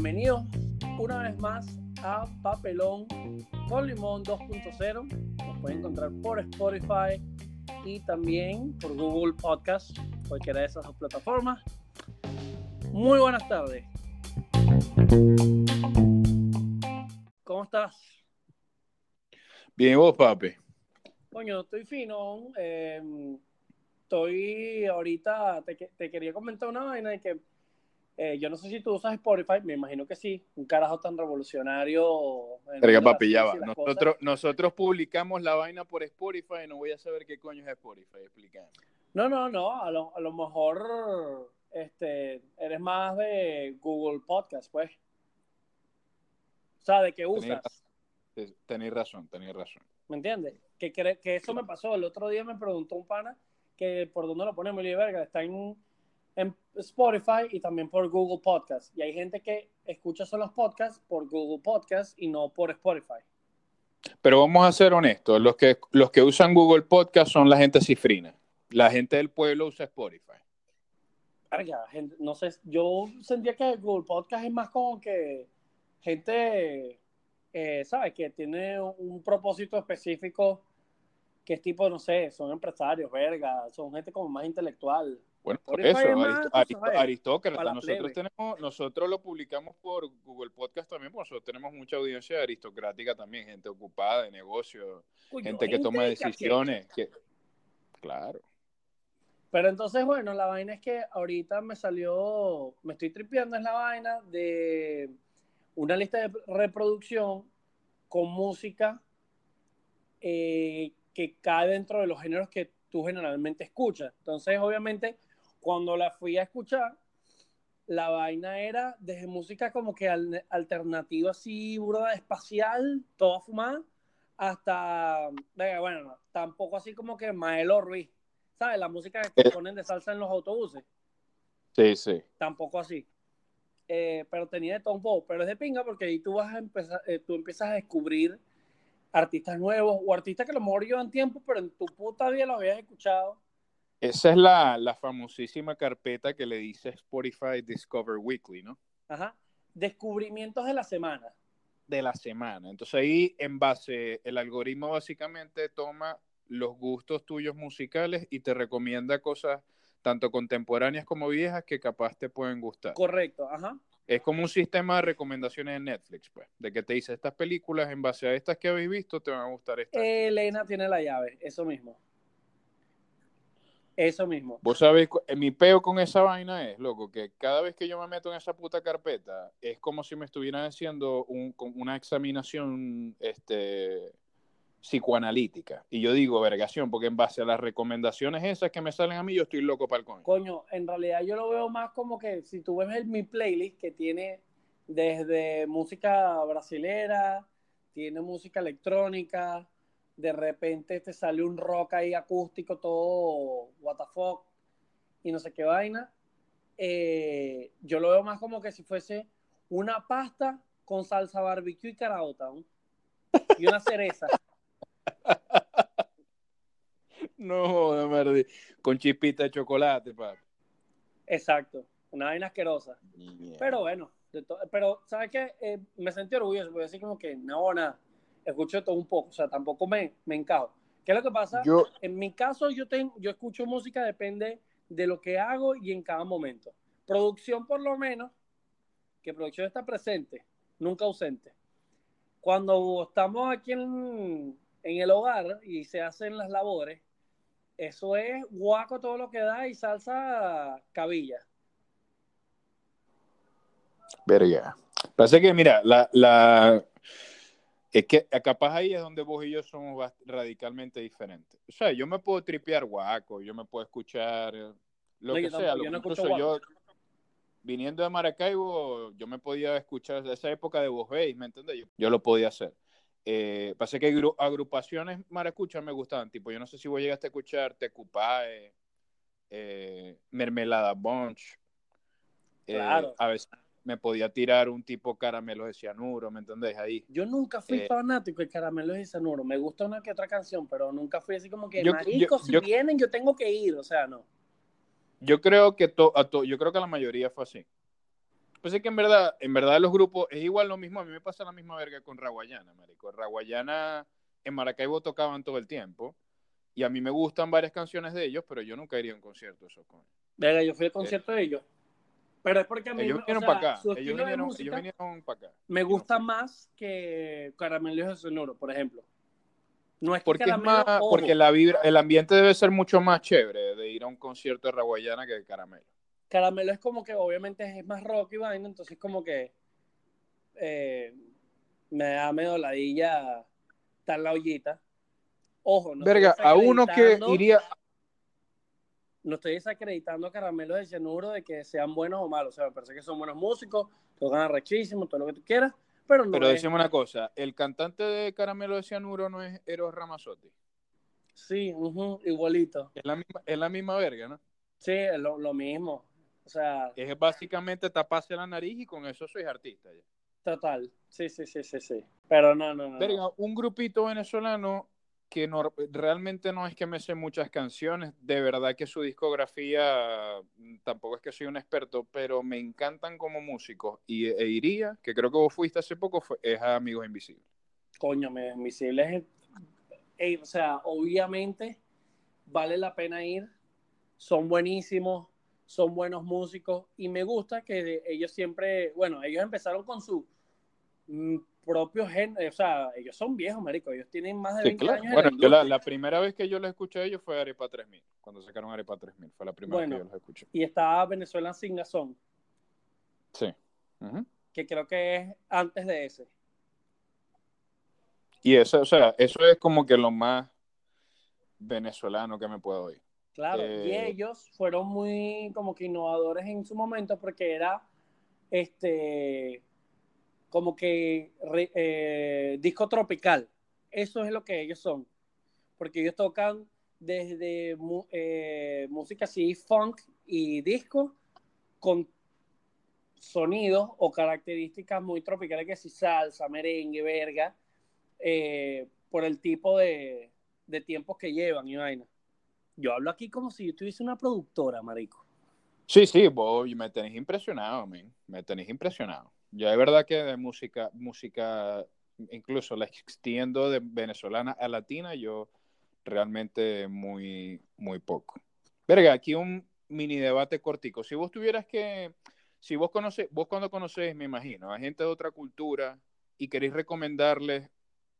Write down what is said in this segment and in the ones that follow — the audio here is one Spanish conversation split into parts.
Bienvenidos una vez más a Papelón con Limón 2.0. Nos pueden encontrar por Spotify y también por Google Podcast, cualquiera de esas dos plataformas. Muy buenas tardes. ¿Cómo estás? Bien, vos, papi. Coño, estoy fino. eh, estoy ahorita, te quería comentar una vaina de que eh, yo no sé si tú usas Spotify, me imagino que sí. Un carajo tan revolucionario. Verga, papi, ya va. Nosotros, nosotros publicamos la vaina por Spotify y no voy a saber qué coño es Spotify. Explícame. No, no, no. A lo, a lo mejor este, eres más de Google Podcast, pues. O sea, de que usas. Te- Tenéis razón, tenéis razón. ¿Me entiendes? Que, cre- que eso me pasó. El otro día me preguntó un pana que por dónde lo ponemos. Y verga, está en, en Spotify y también por Google Podcast. Y hay gente que escucha solo los podcasts por Google Podcast y no por Spotify. Pero vamos a ser honestos. Los que, los que usan Google Podcast son la gente cifrina. La gente del pueblo usa Spotify. Gente, no sé, yo sentía que Google Podcast es más como que gente, eh, ¿sabes? Que tiene un propósito específico que es tipo, no sé, son empresarios, verga, son gente como más intelectual. Bueno, por eso, arist- arist- aristócrata. Nosotros, tenemos, nosotros lo publicamos por Google Podcast también, porque nosotros tenemos mucha audiencia aristocrática también, gente ocupada de negocio, Coño, gente que toma decisiones. Que... Claro. Pero entonces, bueno, la vaina es que ahorita me salió, me estoy tripeando en la vaina de una lista de reproducción con música eh, que cae dentro de los géneros que tú generalmente escuchas. Entonces, obviamente, cuando la fui a escuchar, la vaina era desde música como que al- alternativa así, burda espacial, toda fumada, hasta, bueno, no, tampoco así como que Maelo Ruiz, ¿sabes? La música que Eh. ponen de salsa en los autobuses, Sí, sí. tampoco así. Eh, pero tenía de todo un poco, pero es de pinga porque ahí tú vas a empezar, eh, tú empiezas a descubrir artistas nuevos o artistas que a lo mejor llevan tiempo, pero en tu puta vida los habías escuchado. Esa es la, la famosísima carpeta que le dice Spotify Discover Weekly, ¿no? Ajá. Descubrimientos de la semana. De la semana. Entonces ahí, en base, el algoritmo básicamente toma los gustos tuyos musicales y te recomienda cosas tanto contemporáneas como viejas que capaz te pueden gustar. Correcto, ajá. Es como un sistema de recomendaciones en Netflix, pues, de que te dice estas películas en base a estas que habéis visto te van a gustar estas. Elena tiene la llave, eso mismo. Eso mismo. Vos sabés, eh, mi peo con esa vaina es, loco, que cada vez que yo me meto en esa puta carpeta, es como si me estuvieran haciendo un- una examinación este, psicoanalítica. Y yo digo, vergación, porque en base a las recomendaciones esas que me salen a mí, yo estoy loco para el coño. Coño, en realidad yo lo veo más como que si tú ves el- mi playlist que tiene desde música brasilera, tiene música electrónica, de repente te sale un rock ahí acústico, todo what the fuck, y no sé qué vaina. Eh, yo lo veo más como que si fuese una pasta con salsa barbecue y caraota, ¿no? y una cereza. No, joda, Mardi. Con chispita de chocolate, papi. Exacto, una vaina asquerosa. Pero bueno, de pero ¿sabes qué? Eh, me sentí orgulloso, porque así como que no, nada, escucho todo un poco, o sea, tampoco me, me encajo. ¿Qué es lo que pasa? Yo, En mi caso, yo, tengo, yo escucho música, depende de lo que hago y en cada momento. Producción, por lo menos, que producción está presente, nunca ausente. Cuando estamos aquí en, en el hogar y se hacen las labores, eso es guaco todo lo que da y salsa cabilla. verga. Pasa que, mira, la, la... Es que capaz ahí es donde vos y yo somos radicalmente diferentes. O sea, yo me puedo tripear guaco, yo me puedo escuchar eh, lo No, que yo sea. tampoco, lo- yo no incluso yo, viniendo de Maracaibo, yo me podía escuchar de esa época de vos veis, ¿me entiendes? Yo, yo lo podía hacer. Eh, pasa que gru- agrupaciones maracuchas me gustaban, tipo, yo no sé si vos llegaste a escuchar Tecupae, eh, Mermelada Bunch. Eh, Claro. a veces me podía tirar un tipo caramelo de cianuro, ¿me entendés? Ahí. Yo nunca fui Eh, fanático de Caramelos y Cianuro. Me gusta una que otra canción, pero nunca fui así como que, Yo- marico, yo- si yo- vienen, yo tengo que ir. O sea, no. Yo creo que to- a to- yo creo que la mayoría fue así. Pues es que en verdad, en verdad los grupos es igual lo mismo. A mí me pasa la misma verga con Raguayana, marico. Raguayana en Maracaibo tocaban todo el tiempo y a mí me gustan varias canciones de ellos, pero yo nunca iría a un concierto de esos con Venga, yo fui al concierto de ellos. Pero es porque a mí ellos vinieron para acá. Ellos vinieron, música ellos vinieron para acá. me gusta más que Caramelos de Sonoro, por ejemplo. No es que Porque es más, ojo, porque la vibra, el ambiente debe ser mucho más chévere de ir a un concierto de Raguayana que de Caramelo. Caramelo es como que obviamente es más rock y vaina, entonces como que eh, me da medio ladilla estar la ollita. Ojo, no Verga, a uno que iría, No estoy desacreditando a Caramelo de Cianuro de que sean buenos o malos. O sea, me parece que son buenos músicos, tocan arrechísimo, todo lo que tú quieras, pero no pero es- decimos una cosa, el cantante de Caramelo de Cianuro no es Eros Ramazzotti. Sí, igualito. Es la misma, es la misma verga, ¿no? Sí, es lo, lo mismo. O sea, Es básicamente taparse la nariz y con eso sois artista ya. total. Sí, sí, sí, sí, sí. Pero no, no, no. no. Verga, un grupito venezolano que no- realmente no es que me sé muchas canciones, de verdad que su discografía, mm, tampoco es que soy un experto, pero me encantan como músicos y e iría, que creo que vos fuiste hace poco, fue, es a Amigos Invisibles. Coño, me- Invisibles. es- o sea, obviamente vale la pena ir. Son buenísimos, son buenos músicos y me gusta que ellos siempre, bueno, ellos empezaron con su mm, propio género, o sea, ellos son viejos, marico, ellos tienen más de Sí, 20 claro. años. en Bueno, la yo la, primera vez que yo los escuché a ellos fue Arepa 3000, cuando sacaron Arepa 3000, fue la primera Bueno. vez que yo los escuché. Y estaba Venezuela Singazón, Sí. Ujú. que creo que es antes de ese. Y eso, o sea, eso es como que lo más venezolano que me puedo oír. Claro, y Eh, ellos fueron muy como que innovadores en su momento porque era este como que eh, disco tropical. Eso es lo que ellos son. Porque ellos tocan desde eh, música así funk y disco con sonidos o características muy tropicales que si salsa, merengue, verga, eh, por el tipo de, de tiempos que llevan y vaina. Yo hablo aquí como si yo tuviese una productora, marico. Sí, sí, vos me tenés impresionado, men. Me tenés impresionado. Yo de verdad que de música, música, incluso la extiendo de venezolana a latina, yo realmente muy, muy poco. Verga, aquí un mini debate cortico. Si vos tuvieras que, si vos conoces, vos cuando conocés, me imagino, a gente de otra cultura y queréis recomendarles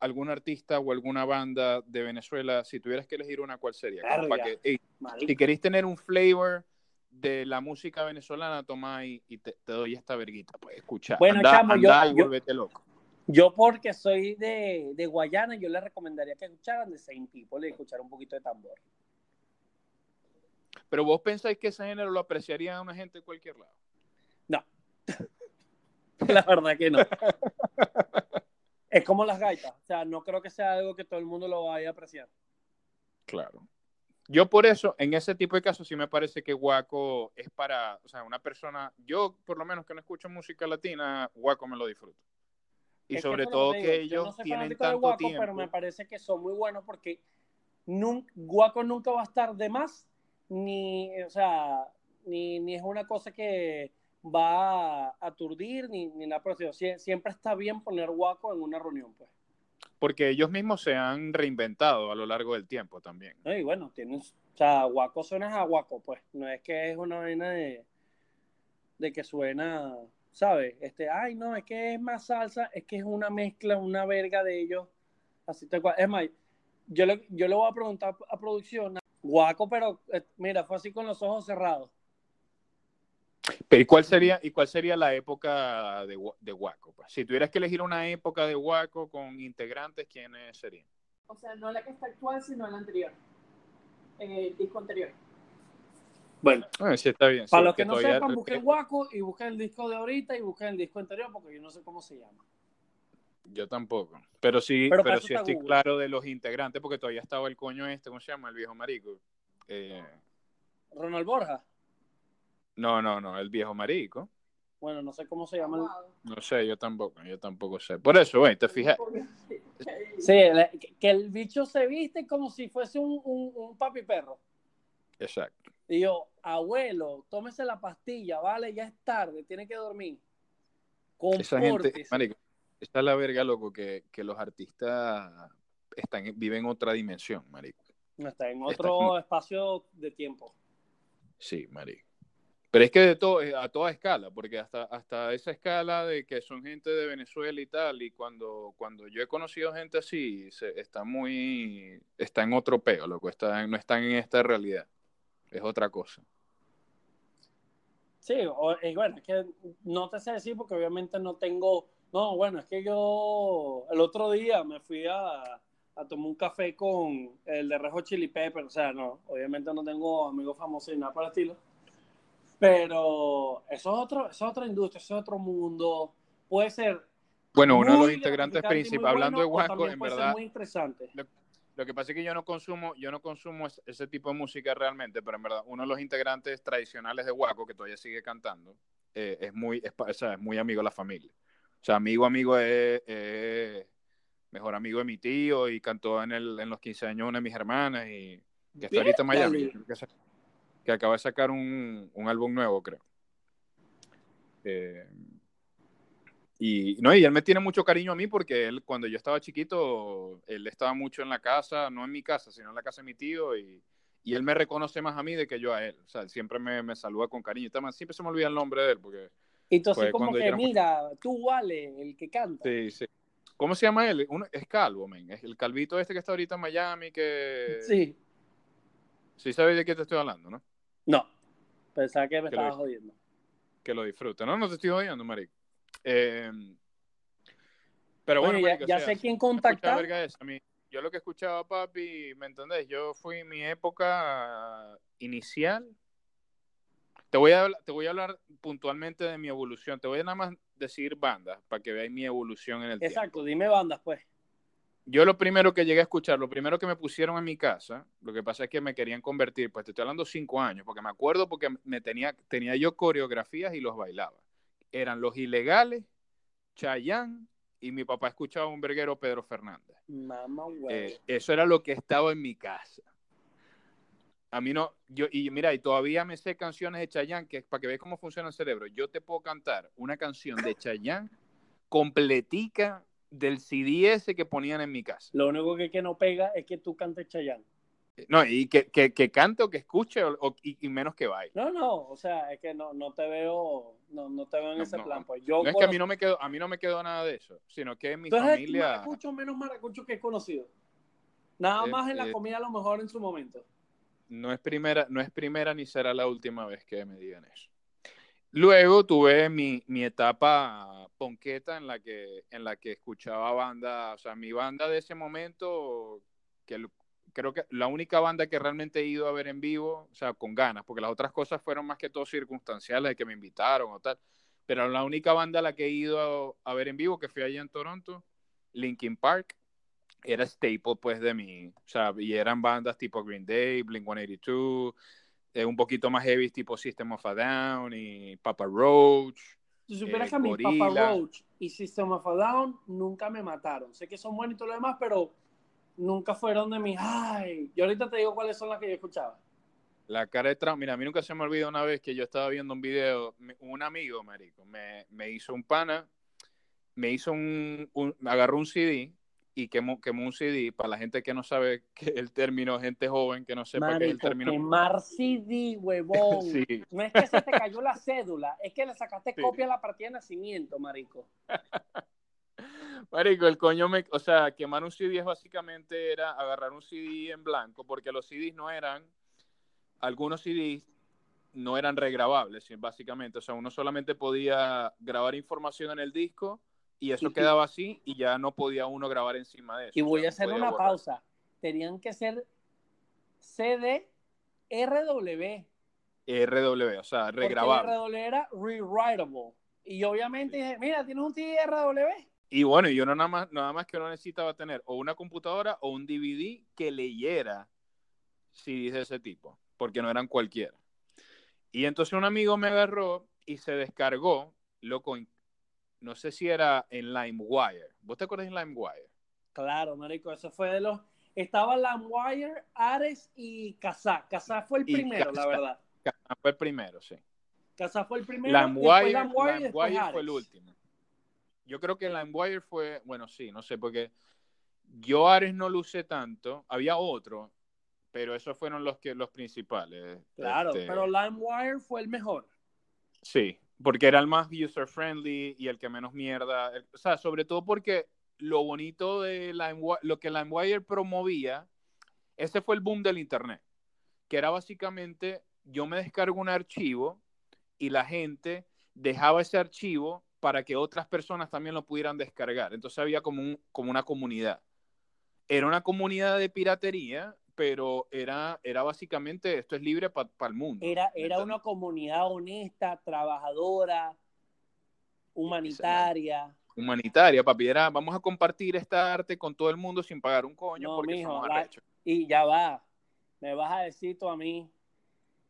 algún artista o alguna banda de Venezuela, si tuvieras que elegir una, ¿cuál sería? Para que, si queréis tener un flavor de la música venezolana, toma y, y te, te doy esta verguita, pues escucha. Bueno, anda, chamo, yo- y yo- volvete loco. Yo porque soy de, de Guayana, yo les recomendaría que escucharan de Saint People y escuchar un poquito de tambor. Pero vos pensáis que ese género lo apreciaría una gente de cualquier lado. No. La verdad que no. es como las gaitas. O sea, no creo que sea algo que todo el mundo lo vaya a apreciar. Claro. Yo por eso, en ese tipo de casos, sí me parece que Guaco es para, o sea, una persona, yo por lo menos que no escucho música latina, Guaco me lo disfruto. Y Es sobre lo todo que, digo. Yo ellos no soy tienen tanto Guaco, tiempo. pero me parece que son muy buenos porque Guaco nunca va a estar de más, ni, o sea, ni, ni es una cosa que va a aturdir, ni, ni nada por Siempre está bien poner Guaco en una reunión, pues. Porque ellos mismos se han reinventado a lo largo del tiempo también. Y bueno, tienes, o sea, Guaco suena a Guaco, pues. No es que es una vaina de, de que suena, ¿sabes? Este, ay, no, es que es más salsa, es que es una mezcla, una verga de ellos. Así cual. Es más, yo le, yo le voy a preguntar a producción, Guaco, pero eh, mira, fue así con los ojos cerrados. Pero ¿y cuál sería, y cuál sería la época de, de Guaco? pues? Si tuvieras que elegir una época de Guaco con integrantes, ¿quiénes serían? O sea, no la que está actual, sino la anterior. El disco anterior. Bueno, Ah, sí, está bien. para sí, los que no todavía- sepan, busquen Guaco y busquen el disco de ahorita y busquen el disco anterior porque yo no sé cómo se llama. Yo tampoco. Pero sí, Pero pero, sí estoy Google. claro de los integrantes, porque todavía estaba el coño este, ¿cómo se llama? El viejo marico. Eh, Ronald Borja. No, no, no, el viejo marico. Bueno, no sé cómo se llama. el-. No sé, yo tampoco, yo tampoco sé. Por eso, güey, te fijas. Sí, que el bicho se viste como si fuese un, un, un papi perro. Exacto. Y yo, abuelo, tómese la pastilla, vale, ya es tarde, tiene que dormir. Esa gente, marico, esa es la verga, loco, que, que los artistas están, viven otra dimensión, marico. Está en Está otro espacio de tiempo. Sí, marico. Pero es que de todo, eh, a toda escala, porque hasta, hasta esa escala de que son gente de Venezuela y tal, y cuando, cuando yo he conocido gente así, se, está muy, está en otro peo, loco, está, no están en esta realidad, es otra cosa. Sí, o- y bueno, es que no te sé decir porque obviamente no tengo. No, bueno, es que yo el otro día me fui a, a tomar un café con el de Rejo Chili Pepper. O sea, no, obviamente no tengo amigos famosos ni nada por el estilo. Pero eso es, otro, eso es otra industria, eso es otro mundo. Puede ser. Bueno, uno de los integrantes principales, hablando de bueno, Huasco, en verdad, muy interesante. Lo que pasa es que yo no consumo, yo no consumo es- ese tipo de música realmente, pero en verdad uno de los integrantes tradicionales de Waco, que todavía sigue cantando, eh, es muy, es, pa- o sea, es muy amigo de la familia. O sea, amigo, amigo es, es mejor amigo de mi tío y cantó en, el, en los 15 años una de mis hermanas y que está ahorita en Miami. Que, acaba de sacar un, un álbum nuevo, creo. Eh, y, no, y él me tiene mucho cariño a mí porque él, cuando yo estaba chiquito, él estaba mucho en la casa, no en mi casa, sino en la casa de mi tío, y, y él me reconoce más a mí de que yo a él. O sea, él siempre me, me saluda con cariño. También siempre se me olvida el nombre de él, porque... Y entonces, Fue como que, muy- mira, tú, Vale, el que canta. Sí, sí. ¿Cómo se llama él? Uno, es calvo, men. Es el calvito este que está ahorita en Miami, que... Sí. Sí sabes de qué te estoy hablando, ¿no? No, pensaba que me Que lo estabas vi. jodiendo. Que lo disfrute. No, no te estoy odiando, marico. Eh, pero bueno, ya, o sea, sé quién contactar. A mí- yo lo que escuchaba, papi, ¿me entendés? Yo fui en mi época inicial. Te voy, a, hablar- te voy a hablar puntualmente de mi evolución. Te voy a nada más decir bandas para que veáis mi evolución en el tiempo. Exacto, dime bandas, pues. Yo lo primero que llegué a escuchar, lo primero que me pusieron en mi casa, lo que pasa es que me querían convertir, pues te estoy hablando cinco años, porque me acuerdo porque me tenía, tenía yo coreografías y los bailaba. Eran Los Ilegales, Chayanne y mi papá escuchaba un verguero Pedro Fernández. Mamá. Eh, eso era lo que estaba en mi casa. A mí no, yo, y mira, y todavía me sé canciones de Chayanne, que es para que veas cómo funciona el cerebro. Yo te puedo cantar una canción de Chayanne completica del CD ese que ponían en mi casa. Lo único que, que no pega es que tú cantes Chayanne. No, y que, que, que cante o que escuche o, o- y, y menos que baile. No, no, o sea, es que no, no te veo, no, no te veo en No, ese no, plan. Pues yo No es que a mí no me quedó, a mí no me quedó nada de eso, sino que en mi el familia. maracucho menos maracucho que he conocido. Nada Eh, más en la eh. comida a lo mejor en su momento. no es primera, no es primera ni será la última vez que me digan eso. Luego tuve mi, mi etapa ponqueta en la que en la que escuchaba banda, o sea, mi banda de ese momento que creo que la única banda que realmente he ido a ver en vivo, o sea, con ganas, porque las otras cosas fueron más que todo circunstanciales de que me invitaron o tal, pero la única banda a la que he ido a, ver en vivo que fui allá en Toronto, Linkin Park, era staple pues de mi, o sea, y eran bandas tipo Green Day, Blink-182, eh, un poquito más heavy tipo System of a Down y Papa Roach. Si supieras eh, que a mi Papa. Roach y System of a Down nunca me mataron. Sé que son buenos y todo lo demás, pero nunca fueron de mis. Ay, yo ahorita te digo cuáles son las que yo escuchaba. La cara de Trump, mira, a mí nunca se me olvida una vez que yo estaba viendo un video, un amigo, marico, me, me hizo un pana, me hizo un, un- agarró un CD y quemó, quemó un CD para la gente que no sabe que el término, gente joven que no sepa qué es el término. quemar CD, huevón. Sí. No es que se te cayó la cédula, es que le sacaste Sí. copia a la partida de nacimiento, marico. Marico, el coño me, o sea, quemar un CD es básicamente era agarrar un CD en blanco, porque los CDs no eran, algunos CDs no eran regrabables, básicamente, o sea, uno solamente podía grabar información en el disco y eso quedaba así y ya no podía uno grabar encima de eso. Y o voy sea, a hacer una borrar. pausa. Tenían que ser CD RW. RW, o sea, el RW era rewritable. Y obviamente dije, mira, tienes un CD RW. Y bueno, yo no nada más, nada más que uno necesitaba tener o una computadora o un DVD que leyera CDs de ese tipo, porque no eran cualquiera. Y entonces un amigo me agarró y se descargó, loco, en- no sé si era en LimeWire. ¿Vos te acuerdas en LimeWire? Claro, marico, eso fue de los... Estaba LimeWire, Ares y Kazaa. Kazaa fue el primero, la verdad. Fue el primero, sí. Kazaa fue el primero, LimeWire, LimeWire LimeWire fue el último. Yo creo que LimeWire fue, bueno, sí, no sé, porque yo Ares no lo usé tanto. Había otro, pero esos fueron los que los principales. Claro, Este, pero LimeWire fue el mejor. Sí, porque era el más user friendly y el que menos mierda. o sea, sobre todo porque lo bonito de LimeWire, lo que LimeWire promovía, ese fue el boom del internet, que era básicamente yo me descargo un archivo y la gente dejaba ese archivo para que otras personas también lo pudieran descargar. Entonces había como, un, como una comunidad. Era una comunidad de piratería, pero era, era básicamente esto es libre para el mundo. Era, ¿me era una comunidad honesta, trabajadora, humanitaria. humanitaria, papi. Era, vamos a compartir esta arte con todo el mundo sin pagar un coño No, porque mijo, somos la-. Y ya va. Me vas a decir tú a mí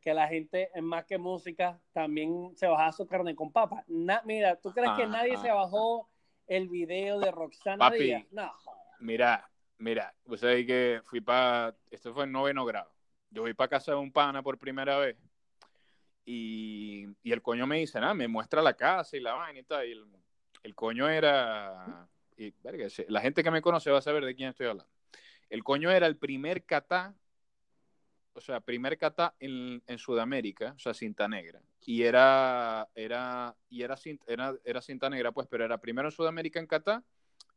que la gente, en más que música, también se bajaba su carne con papa. Na- mira, ¿tú crees que Ah, nadie ah. se bajó el video de Roxana Papi. Díaz? No. Mira, mira, vos sabés que fui para, esto fue en noveno grado. Yo fui para casa de un pana por primera vez y, y el coño me dice, nada, me muestra la casa y la vaina y tal. Y el, el coño era, la gente que me conoce va a saber de quién estoy hablando. El coño era el primer catá, o sea, primer catá en, en Sudamérica, o sea, cinta negra. Y era, era, y era, cinta, era, era cinta negra, pues, pero era primero en Sudamérica en catá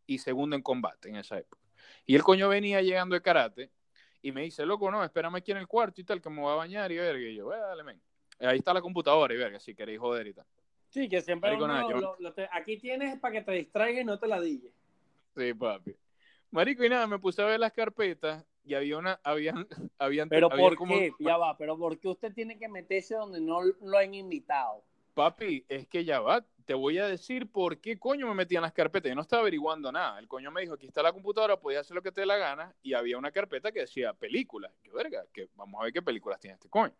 y segundo en combate en esa época. Y el coño venía llegando de karate y me dice, loco, no, espérame aquí en el cuarto y tal, que me voy a bañar y verga. Y yo, "Eh, dale, men. Ahí está la computadora y verga, si queréis joder y tal. Sí, que siempre uno nada, yo- lo- lo te- aquí tienes para que te distraiga y no te la dille. Sí, papi. Marico, y nada, me puse a ver las carpetas y había una, habían, habían, Pero ¿por como- qué? Ya va, pero ¿por qué usted tiene que meterse donde no lo han invitado? Papi, es que ya va, te voy a decir por qué coño me metí en las carpetas. Yo no estaba averiguando nada. El coño me dijo, aquí está la computadora, podías hacer lo que te dé la gana. Y había una carpeta que decía películas. Yo, verga, que vamos a ver qué películas tiene este coño.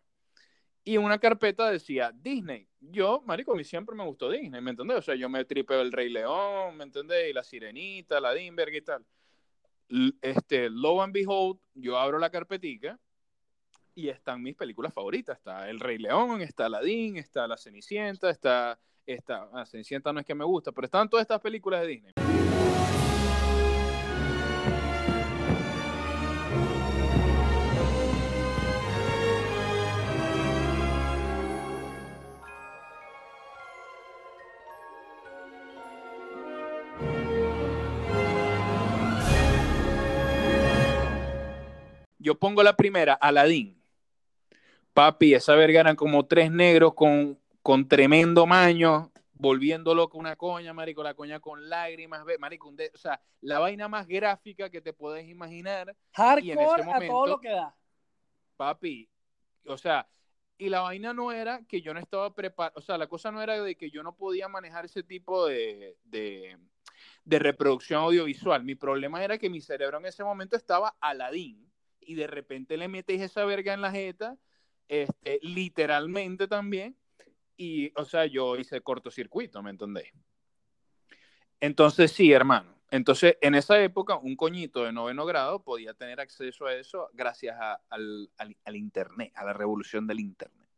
Y una carpeta decía Disney. Yo, marico, a mí siempre me gustó Disney, ¿me entendés? O sea, yo me tripeo el Rey León, ¿me entendés? Y la Sirenita, la Dimberg y tal. Este, lo and behold, yo abro la carpetica y están mis películas favoritas. Está El Rey León, está Aladdin, está La Cenicienta, está... está ah, Cenicienta no es que me gusta, pero están todas estas películas de Disney. Yo pongo la primera, Aladdin. Papi, esa verga eran como tres negros con, con tremendo maño, volviendo loco una coña, marico, la coña con lágrimas, marico, un de- o sea, la vaina más gráfica que te podés imaginar, Hardcore Y en ese a todo lo que da. papi. O sea, y la vaina no era que yo no estaba preparado, o sea, la cosa no era de que yo no podía manejar ese tipo de, de, de reproducción audiovisual. Mi problema era que mi cerebro en ese momento estaba Aladín y de repente le metes esa verga en la jeta, este, literalmente también, y, o sea, yo hice cortocircuito, ¿me entendés? Entonces, sí, hermano. Entonces, en esa época, un coñito de noveno grado podía tener acceso a eso gracias a- al, al- al Internet, a la revolución del Internet.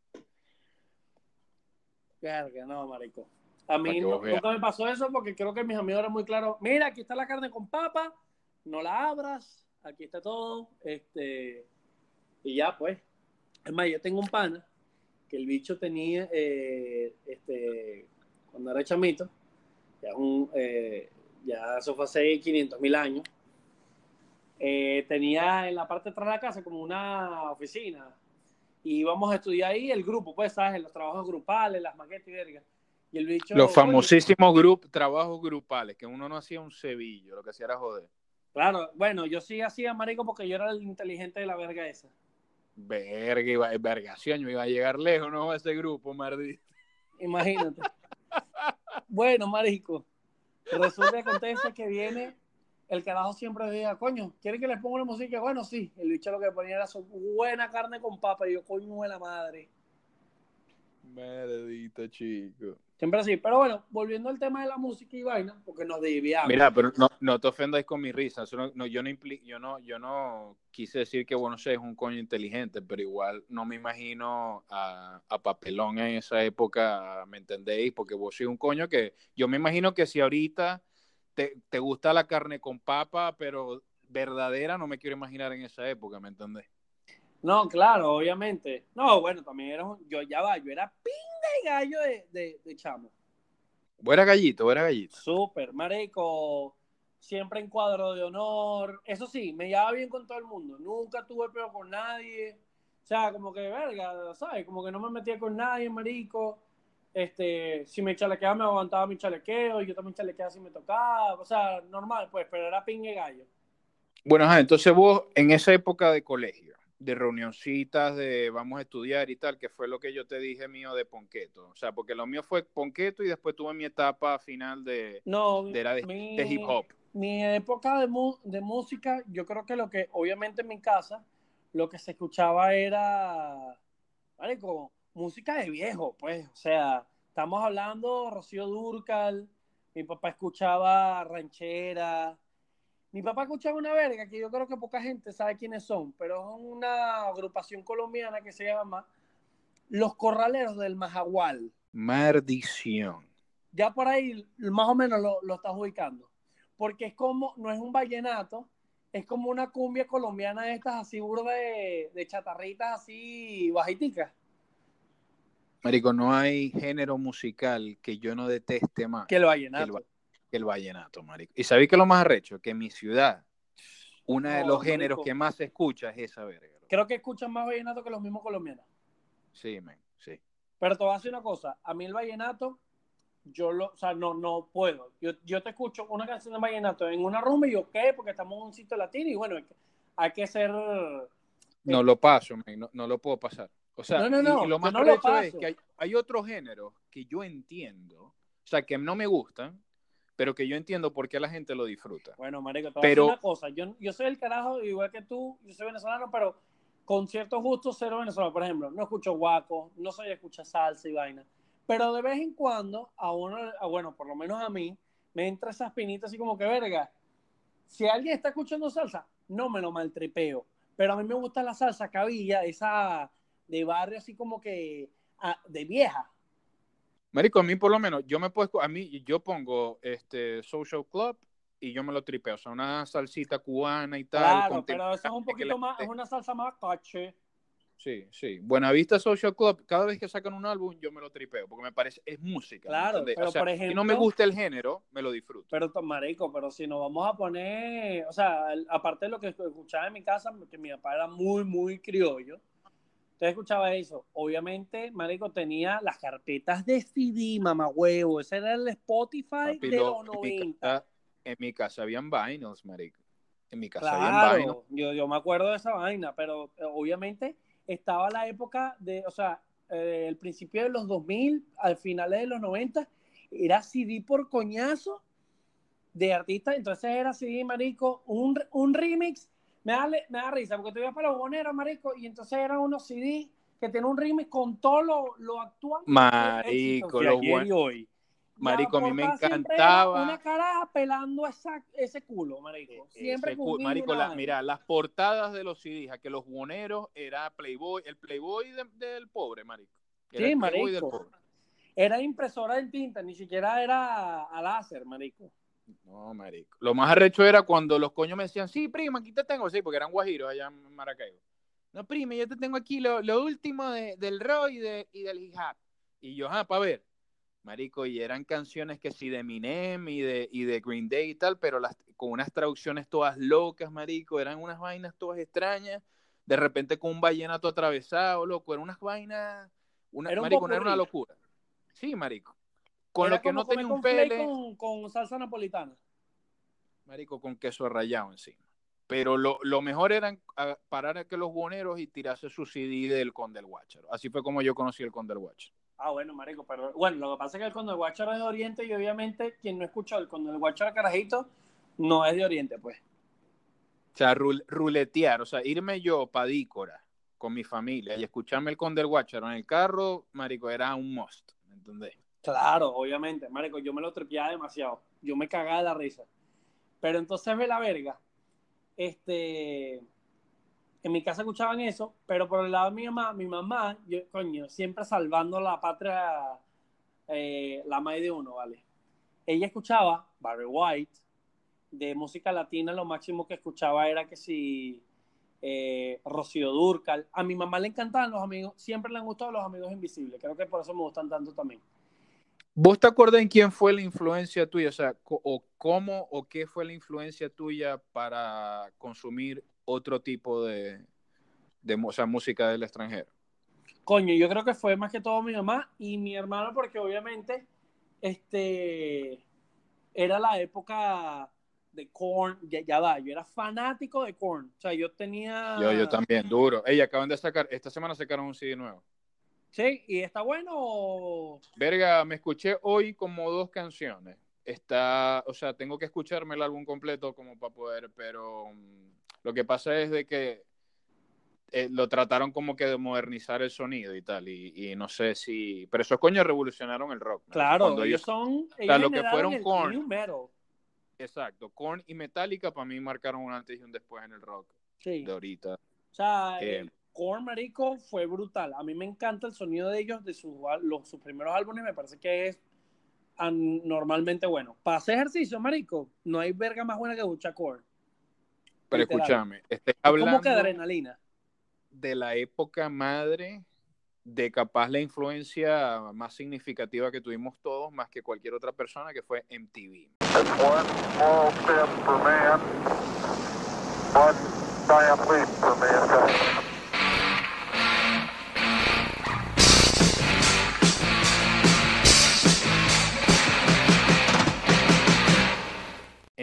Verga, no, marico. A mí no- nunca me pasó eso porque creo que mis amigos eran muy claros. Mira, aquí está la carne con papa, no la abras, aquí está todo. Este, y ya, pues. Es más, yo tengo un pana que el bicho tenía, eh, este, cuando era chamito, ya, un, eh, ya eso fue hace 500 mil años, eh, tenía en la parte de atrás de la casa como una oficina y íbamos a estudiar ahí el grupo, pues, ¿sabes? Los trabajos grupales, las maquetas y verga. Y el bicho. Los oye, famosísimos grup, trabajos grupales, que uno no hacía un cebillo, lo que hacía era joder. Claro, bueno, yo sí hacía marico porque yo era el inteligente de la verga esa. Verga, iba, vergación, yo iba a llegar lejos, no a ese grupo, Mardi. Imagínate. bueno, marico. Resulta que acontece que viene el carajo siempre decía, coño, ¿quieren que les ponga una música? Bueno, sí. El bicho lo que ponía era su buena carne con papa. Y yo, coño de la madre. Maldito chico. Siempre así. Pero bueno, volviendo al tema de la música y vaina, porque nos desviamos. Mira, pero no, no te ofendáis con mi risa. Eso no, no, yo, no impli- yo, no, yo no quise decir que bueno, sé, es un coño inteligente, pero igual no me imagino a, a Papelón en esa época, ¿me entendéis? Porque vos sois un coño que yo me imagino que si ahorita te, te gusta la carne con papa, pero verdadera, no me quiero imaginar en esa época, ¿me entendés? No, claro, obviamente. No, bueno, también era un- yo ya va, yo era pinga y gallo de, de, de chamo. Era gallito, era gallito. Súper, marico. Siempre en cuadro de honor. Eso sí, me llevaba bien con todo el mundo. Nunca tuve peor con nadie. O sea, como que, verga, ¿sabes? Como que no me metía con nadie, marico. Este, si me chalequeaba, me aguantaba mi chalequeo. Y yo también chalequeaba si me tocaba. O sea, normal, pues, pero era pingue gallo. Bueno, ajá, entonces vos en esa época de colegio, de reunioncitas, de vamos a estudiar y tal, que fue lo que yo te dije mío de Ponqueto. O sea, porque lo mío fue Ponqueto y después tuve mi etapa final de, No, de, de, mi- de hip hop. mi época de, mu- de música, yo creo que lo que, obviamente en mi casa, lo que se escuchaba era, marico, música de viejo, pues, o sea, estamos hablando Rocío Durcal, mi papá escuchaba ranchera, mi papá escuchaba una verga que yo creo que poca gente sabe quiénes son, pero es una agrupación colombiana que se llama Los Corraleros del Majagual. Maldición. Ya por ahí más o menos lo, lo estás ubicando. Porque es como, no es un vallenato, es como una cumbia colombiana de estas así burda de, de chatarritas así bajiticas. Marico, no hay género musical que yo no deteste más Que el que el, vallenato. Que el vallenato, marico. Y sabéis que lo más arrecho, que en mi ciudad, uno de No, los géneros que más se escucha es esa verga. loco. Creo que escuchan más vallenato que los mismos colombianos. Sí, men, sí. Pero te voy a decir una cosa, a mí el vallenato, yo lo, o sea, no, no puedo. Yo, yo te escucho una canción de vallenato en una rumba y yo, ¿qué? Porque estamos en un sitio latino y bueno, hay que, hay que ser... No lo paso, no, no lo puedo pasar. O sea, No, no, no, y, lo más no lo es que hay, hay otros géneros que yo entiendo, o sea, que no me gustan, pero que yo entiendo por qué la gente lo disfruta. Bueno, marico, te voy Pero- a decir una cosa. Yo, yo soy el carajo, igual que tú, yo soy venezolano, pero con ciertos gustos cero venezolano. Por ejemplo, no escucho guaco, no soy de escuchar salsa y vaina. Pero de vez en cuando, a uno, a- bueno, por lo menos a mí, me entra esa espinita así como que, verga, si alguien está escuchando salsa, no me lo maltripeo. Pero a mí me gusta la salsa cabilla, esa de barrio así como que ah, de vieja. Marico, a mí por lo menos, yo me puedo, a mí, yo pongo este Social Club y yo me lo tripeo, o sea, una salsita cubana y tal. Claro, pero eso es un poquito más, es gente- una salsa más caché. Sí, sí. Buenavista Social Club, cada vez que sacan un álbum, yo me lo tripeo, porque me parece, es música. ¿me Claro, entendés? pero o sea, por si no ejemplo- me gusta el género, me lo disfruto. Pero, marico, pero si nos vamos a poner, o sea, aparte de lo que escuchaba en mi casa, que mi papá era muy, muy criollo, escuchaba eso. Obviamente, marico, tenía las carpetas de CD, mamá huevo. Ese era el Spotify Papi, de lo- los en, mi 90. casa, en mi casa habían vinyls, marico. En mi casa habían. Claro, yo, yo me acuerdo de esa vaina, pero eh, obviamente estaba la época de, o sea, eh, el principio de los 2000, al finales de los 90, era CD por coñazo de artistas, entonces era CD, marico, un, un remix, me da, me da risa, porque tú ibas para los boneros, marico, y entonces eran unos CD que tenían un remix con todo lo, lo actual. Marico, de lo bueno. hoy. Marico, a mí me La portada siempre encantaba. Una caraja pelando esa, ese culo, marico. Siempre cu- un Marico, la- mira, las portadas de los CDs, a que los buoneros era Playboy, el Playboy de- del pobre, marico. Era Sí, el Playboy marico. del pobre. Era impresora en tinta, ni siquiera era a láser, marico. No, marico. Lo más arrecho era cuando los coños me decían, sí, prima, aquí te tengo, sí, porque eran guajiros allá en Maracaibo. No, prima, yo te tengo aquí lo, lo último de- del rock y, de, y del hip hop. Y yo, ah, para ver. Marico, y eran canciones que sí de Eminem y de, y de Green Day y tal, pero las, con unas traducciones todas locas, marico, eran unas vainas todas extrañas, de repente con un vallenato atravesado, loco, eran unas vainas, una, Era un marico, no era una locura. Sí, marico. Con Era lo que no tenía un pele, Con, con salsa napolitana. marico, con queso rallado encima. Pero lo, lo mejor era parar a que los buoneros y tirarse su CD del Conde del Guacharo. Así fue como yo conocí el Conde del Guacharo. Ah, bueno, marico, pero bueno, lo que pasa es que el Condor Guacharo es de Oriente y obviamente quien no escuchó el Condor Guacharo carajito no es de Oriente, pues. O sea, rul- ruletear, o sea, irme yo para Dícora con mi familia y escucharme el Conde del Guacharo en el carro, marico, era un must, ¿me entendés? Claro, obviamente, marico, yo me lo trepeaba demasiado. Yo me cagaba de la risa. Pero entonces ve la verga. Este, en mi casa escuchaban eso, pero por el lado de mi mamá, mi mamá, yo, coño, siempre salvando la patria, eh, la madre de uno, ¿vale? Ella escuchaba Barry White, de música latina lo máximo que escuchaba era que si eh, Rocío Durcal. A mi mamá le encantaban los amigos, siempre le han gustado los amigos invisibles. Creo que por eso me gustan tanto también. ¿Vos te acuerdas en quién fue la influencia tuya? O sea, o cómo o qué fue la influencia tuya para consumir otro tipo de, de o sea, música del extranjero? Coño, yo creo que fue más que todo mi mamá y mi hermano, porque obviamente este era la época de Korn, ya, ya, va, yo era fanático de Korn, o sea, yo tenía... Yo, yo también, duro. Ella acaban de sacar, esta semana sacaron un CD nuevo. Sí, ¿y está bueno o... Verga, me escuché hoy como dos canciones. Está, o sea, tengo que escucharme el álbum completo como para poder, pero um, lo que pasa es de que eh, lo trataron como que de modernizar el sonido y tal, y, y no sé si... Pero esos coños revolucionaron el rock. Claro, ellos, ellos, son... Ellos o sea, lo que fueron Korn... Metal. Exacto, Korn y Metallica para mí marcaron un antes y un después en el rock sí. de ahorita. O sea, eh, Korn, marico, fue brutal. A mí me encanta el sonido de ellos, de sus, los, sus primeros álbumes, me parece que es normalmente bueno. Para hacer ejercicio, marico, no hay verga más buena que escuchar Korn. Pero Literal. escúchame, estoy hablando como que adrenalina. de la época madre de capaz la influencia más significativa que tuvimos todos, más que cualquier otra persona, que fue MTV.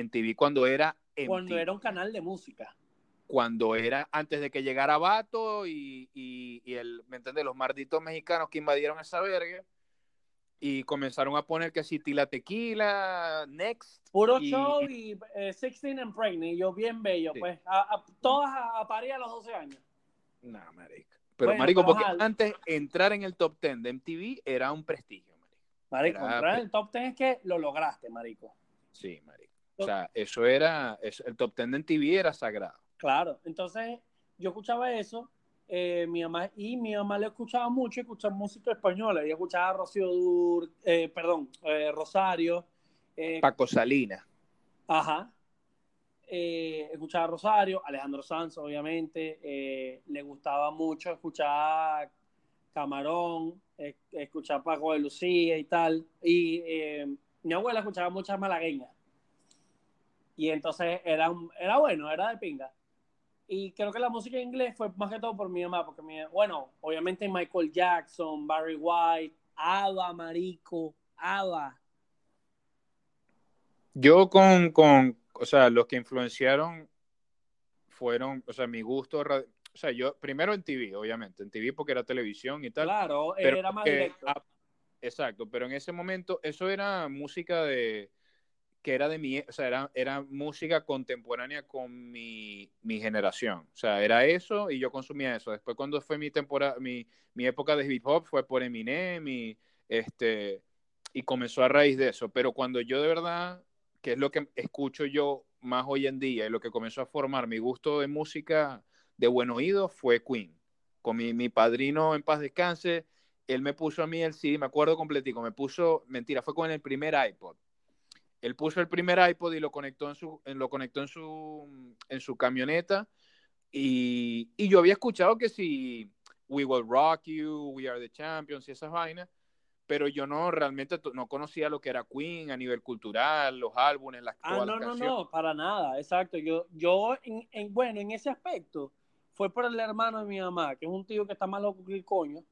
MTV cuando era MTV. Cuando era un canal de música. Cuando era antes de que llegara Bato y, y, y el, ¿me entiendes? Los malditos mexicanos que invadieron esa verga y comenzaron a poner que si Tila Tequila, Next. Puro y, show y eh, 16 and Pregnant, yo bien bello, sí. pues. A, a, todas a, a París a los 12 años. No, nah, marico. Pero, bueno, marico, porque al... antes entrar en el top 10 de MTV era un prestigio, marico. Marico, era entrar en el top 10 es que lo lograste, marico. Sí, marico. O sea, eso era, eso, el top 10 de MTV era sagrado. Claro, entonces yo escuchaba eso, eh, mi mamá, y mi mamá le escuchaba mucho, escuchaba música española, ella escuchaba Rocío Dur, eh, perdón, eh, Rosario. Paco Salina. Ajá. escuchaba Rosario, Alejandro Sanz, obviamente, le gustaba mucho escuchar Camarón, escuchar Paco de Lucía y tal, y mi abuela escuchaba muchas malagueñas. Y entonces era, era bueno, era de pinga. Y creo que la música en inglés fue más que todo por mi mamá, porque mi, bueno, obviamente Michael Jackson, Barry White, Ava, Marico, Ava. Yo con, con, o sea, los que influenciaron fueron, o sea, mi gusto, o sea, yo primero en TV, obviamente, en TV porque era televisión y tal. Claro, pero era más que, directo. Ah, exacto, pero en ese momento eso era música de que era de mi, o sea, era, era música contemporánea con mi, mi, generación. O sea, era eso y yo consumía eso. Después cuando fue mi temporada, mi, mi época de hip hop fue por Eminem y este y comenzó a raíz de eso. Pero cuando yo de verdad, que es lo que escucho yo más hoy en día y lo que comenzó a formar mi gusto de música de buen oído fue Queen. Con mi, mi padrino en paz descanse, él me puso a mí el sí, me acuerdo completico, me puso, mentira, fue con el primer iPod él puso el primer iPod y lo conectó en su, lo conectó en su, en su camioneta. Y, y, yo había escuchado que si We Will Rock You, We Are the Champions y esas vainas, pero yo no realmente no conocía lo que era Queen a nivel cultural, los álbumes, las Ah, no, no, no, para nada, exacto. Yo, yo en, en, bueno, en ese aspecto, fue por el hermano de mi mamá, que es un tío que está más loco que el coño.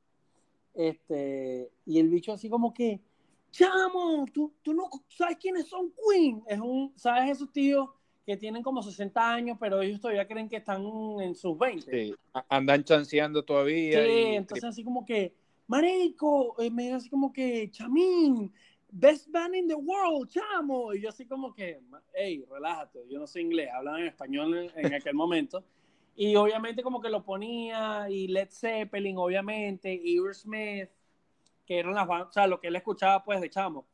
Este, y el bicho así como que, chamo, tú, tú no sabes quiénes son Queen. Es un, ¿sabes esos tíos que tienen como 60 años, pero ellos todavía creen que están en sus 20? Sí, andan chanceando todavía. Sí, y... entonces así como que, marico, eh, me así como que, chamín, best band in the world, chamo. Y yo así como que, hey, relájate, yo no sé inglés, hablan en español en, en aquel momento. Y obviamente como que lo ponía, y Led Zeppelin, obviamente, Smith que eran las bandas, o sea, lo que él escuchaba pues de chamo.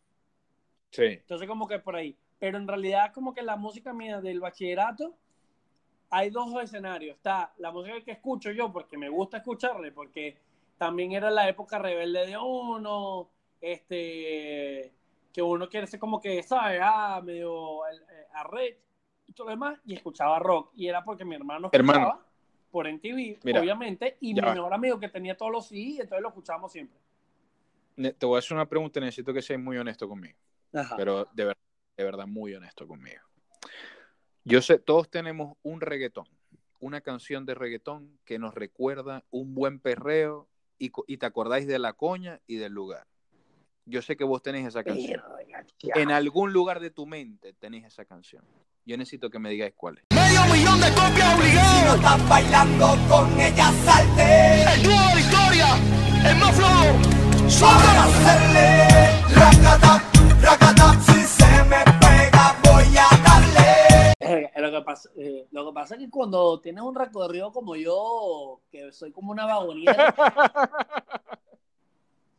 Sí. Entonces como que por ahí. Pero en realidad como que la música mía del bachillerato, hay dos escenarios. Está la música que escucho yo porque me gusta escucharle, porque también era la época rebelde de uno, este, que uno quiere ser como que, ¿sabes? Ah, medio eh, arrecho y todo lo demás, y escuchaba rock. Y era porque mi hermano escuchaba Hermano. por MTV, Mira, obviamente, y mi mejor amigo que tenía todos los CDs, entonces lo escuchábamos siempre. Te voy a hacer una pregunta y necesito que seas muy honesto conmigo. Ajá. Pero de, ver- de verdad muy honesto conmigo. Yo sé, todos tenemos un reggaetón, una canción de reggaetón que nos recuerda un buen perreo y, y te acordáis de la coña y del lugar. Yo sé que vos tenés esa canción. En algún lugar de tu mente tenés esa canción. Yo necesito que me digáis cuál es. Medio millón de copias Si no estás bailando con ella, salte. El dúo de la historia. El más flojo. Lo que, pasa, eh, lo que pasa es que cuando tienes un recorrido como yo, que soy como una vagonera,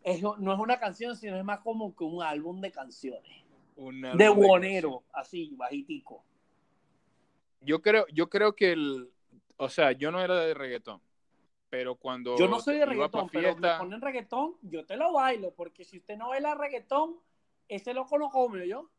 es- no es una canción, sino es más como que un álbum de canciones. Una De buonero, así, bajitico. Yo creo, yo creo que el, o sea, yo no era de reggaetón, pero cuando Yo no soy de reggaetón, pero me fiesta- ponen reggaetón, yo te lo bailo, porque si usted no baila reggaetón, ese loco lo come yo.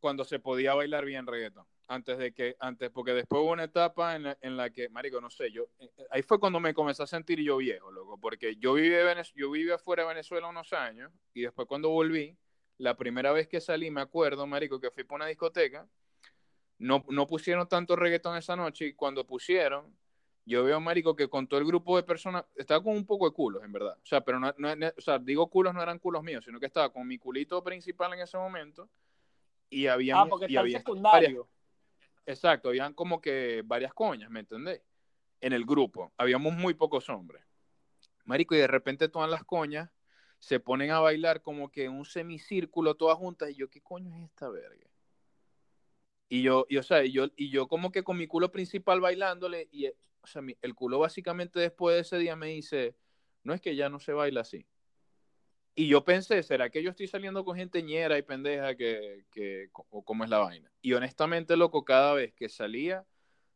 Cuando se podía bailar bien reggaetón. Antes de que, antes, porque después hubo una etapa en la, en la que, marico, no sé, yo, eh, ahí fue cuando me comencé a sentir yo viejo, loco, porque yo viví, yo viví afuera de Venezuela unos años y después cuando volví, la primera vez que salí, me acuerdo, marico, que fui por una discoteca, no, no pusieron tanto reggaetón esa noche y cuando pusieron, yo veo, marico, que con todo el grupo de personas, estaba con un poco de culos, en verdad. O sea, pero no, no- o sea, digo culos no eran culos míos, sino que estaba con mi culito principal en ese momento y había Ah, porque y había secundario. Exacto, habían como que varias coñas, ¿me entendés? En el grupo, habíamos muy pocos hombres. Marico, y de repente todas las coñas se ponen a bailar como que en un semicírculo todas juntas y yo, ¿qué coño es esta verga? Y yo, y, o sea, y yo, y yo como que con mi culo principal bailándole y, o sea, mi- el culo básicamente después de ese día me dice, no es que ya no se baila así. Y yo pensé, ¿será que yo estoy saliendo con gente ñera y pendeja que, que o cómo es la vaina? Y honestamente, loco, cada vez que salía,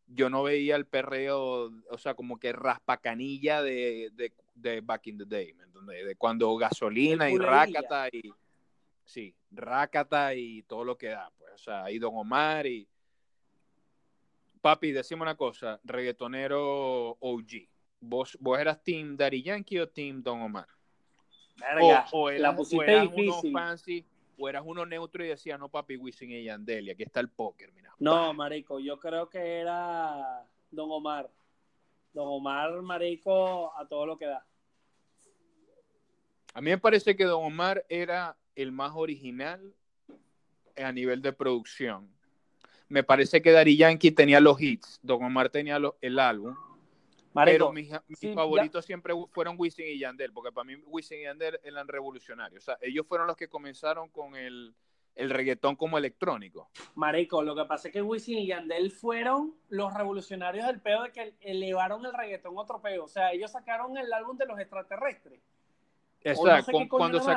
yo no veía el perreo, o sea, como que raspacanilla de, de, de back in the day, ¿me? De cuando gasolina y rácata y... Sí, rácata y todo lo que da, pues. O sea, ahí Don Omar y... Papi, decime una cosa, reggaetonero OG. ¿Vos, vos eras Team Daddy Yankee o Team Don Omar? Verga, o, o la eras, o eras uno fancy, o eras uno neutro y decía, no, papi, Wisin y Yandel, aquí está el póker, mira. No, marico, yo creo que era Don Omar. Don Omar, marico, a todo lo que da. A mí me parece que Don Omar era el más original a nivel de producción. Me parece que Daddy Yankee tenía los hits, Don Omar tenía el álbum, Marico, pero mis, mis sí, ya- favoritos siempre fueron Wisin y Yandel, porque para mí Wisin y Yandel eran revolucionarios. O sea, ellos fueron los que comenzaron con el, el reggaetón como electrónico. Marico, lo que pasa es que Wisin y Yandel fueron los revolucionarios del peo de que elevaron el reggaetón a otro peo. O sea, ellos sacaron el álbum de los extraterrestres. Exacto, sé coño cuando madre.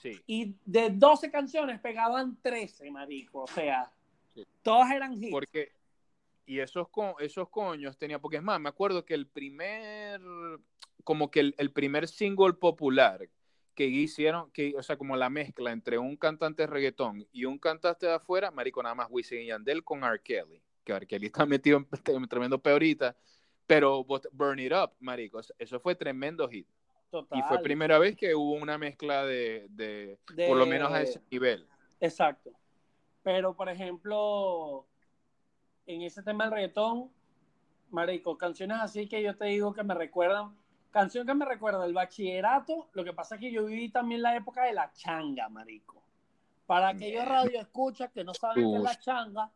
Sí. Y de 12 canciones pegaban 13, marico. O sea, Sí. todas eran hits. Porque, y esos, co- esos coños tenía, porque es más, me acuerdo que el primer, como que el, el primer single popular que hicieron, que, o sea, como la mezcla entre un cantante de reggaetón y un cantante de afuera, marico, nada más Wisin y Yandel con R. Kelly, que R. Kelly está metido en, en tremendo peorita, pero but- Burn It Up, marico, eso fue tremendo hit. Total. Y fue primera vez que hubo una mezcla de, de, De- por lo menos a ese nivel. Exacto. Pero, por ejemplo, en ese tema del reggaetón, marico, canciones así que yo te digo que me recuerdan, canción que me recuerda el bachillerato, lo que pasa es que yo viví también la época de la changa, marico. Para aquellos radio escuchas que no saben qué es la changa,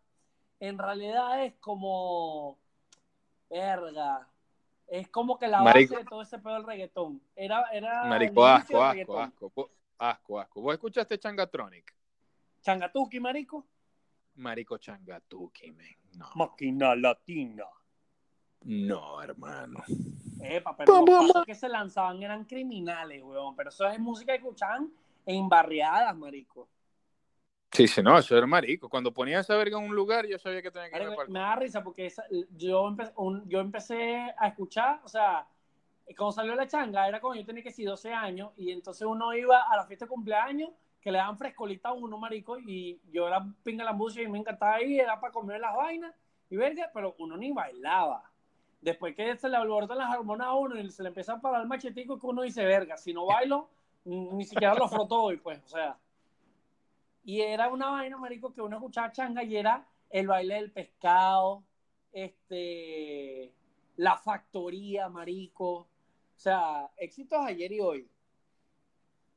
en realidad es como, verga, es como que la Marico. base de todo ese pedo del reggaetón. Era, era Marico, asco, asco, asco, Vos- asco, asco. ¿Vos escuchaste Changatronic? Changatuki, marico. Marico Changatuki, men. No. Máquina latina. No, hermano. Epa, pero los que se lanzaban eran criminales, weón. Pero eso es música que escuchaban en barriadas, marico. Sí, sí, no, eso era marico. Cuando ponía esa verga en un lugar, yo sabía que tenía que ir me da risa porque esa- yo, empe- un- yo empecé a escuchar, o sea, cuando salió la changa, era cuando yo tenía que ser 12 años, y entonces uno iba a la fiesta de cumpleaños, que le daban frescolita a uno, marico, y yo era pinga la música y me encantaba ir, era para comer las vainas, y verga, pero uno ni bailaba. Después que se le alborotan las hormonas a uno y se le empieza a parar el machetico, que uno dice, verga, si no bailo, ni siquiera lo frotó hoy, pues, o sea. Y era una vaina, marico, que uno escuchaba changa y era el baile del pescado, este, la factoría, marico. O sea, éxitos ayer y hoy.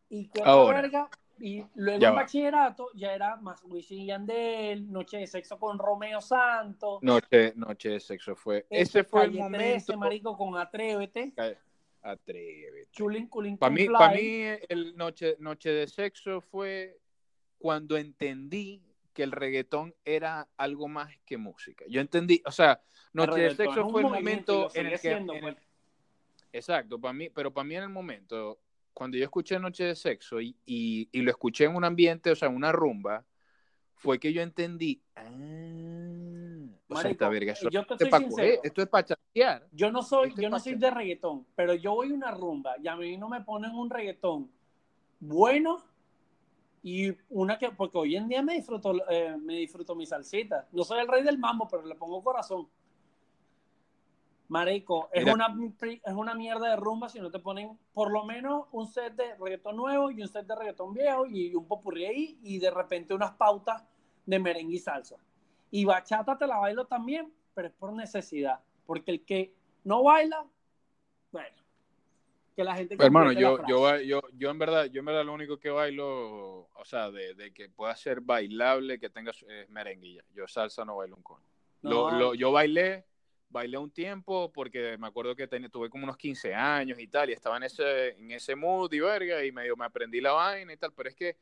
Y verga. Luego en bachillerato ya era más Wisin y Yandel, Noche de Sexo con Romeo Santos. Noche, noche de sexo fue. este, Ese fue el momento. 13, marico, con Atrévete. Atrévete. Chulín, culín, Para mí, para mí el noche, noche de sexo fue cuando entendí que el reggaetón era algo más que música. Yo entendí, o sea, El Noche de Sexo fue el momento en el que... siendo, en el- pues. exacto, para mí, pero para mí en el momento, cuando yo escuché Noche de Sexo y, y, y lo escuché en un ambiente, o sea, en una rumba, fue que yo entendí, ah, o sea, Marico, esta verga, eso- yo te esto es soy para sincero. esto es para chatear. Yo no soy, Esto yo no soy de reggaetón, pero yo voy a una rumba y a mí no me ponen un reggaetón bueno y una que, porque hoy en día me disfruto, eh, me disfruto mi salsita. No soy el rey del mambo, pero le pongo corazón. Marico, es Mira. una, es una mierda de rumba si no te ponen por lo menos un set de reggaetón nuevo y un set de reggaetón viejo y un popurrí ahí y de repente unas pautas de merengue y salsa. Y bachata te la bailo también, pero es por necesidad. Porque el que no baila, bueno, que la gente... Hermano, yo, yo, yo, yo en verdad, yo en verdad lo único que bailo, o sea, de, de que pueda ser bailable, que tenga es merenguilla. Yo salsa no bailo un coño. Lo- No. lo- yo bailé, bailé un tiempo porque me acuerdo que tuve como unos 15 años y tal, y estaba en ese, en ese mood y verga, y medio me aprendí la vaina y tal, pero es que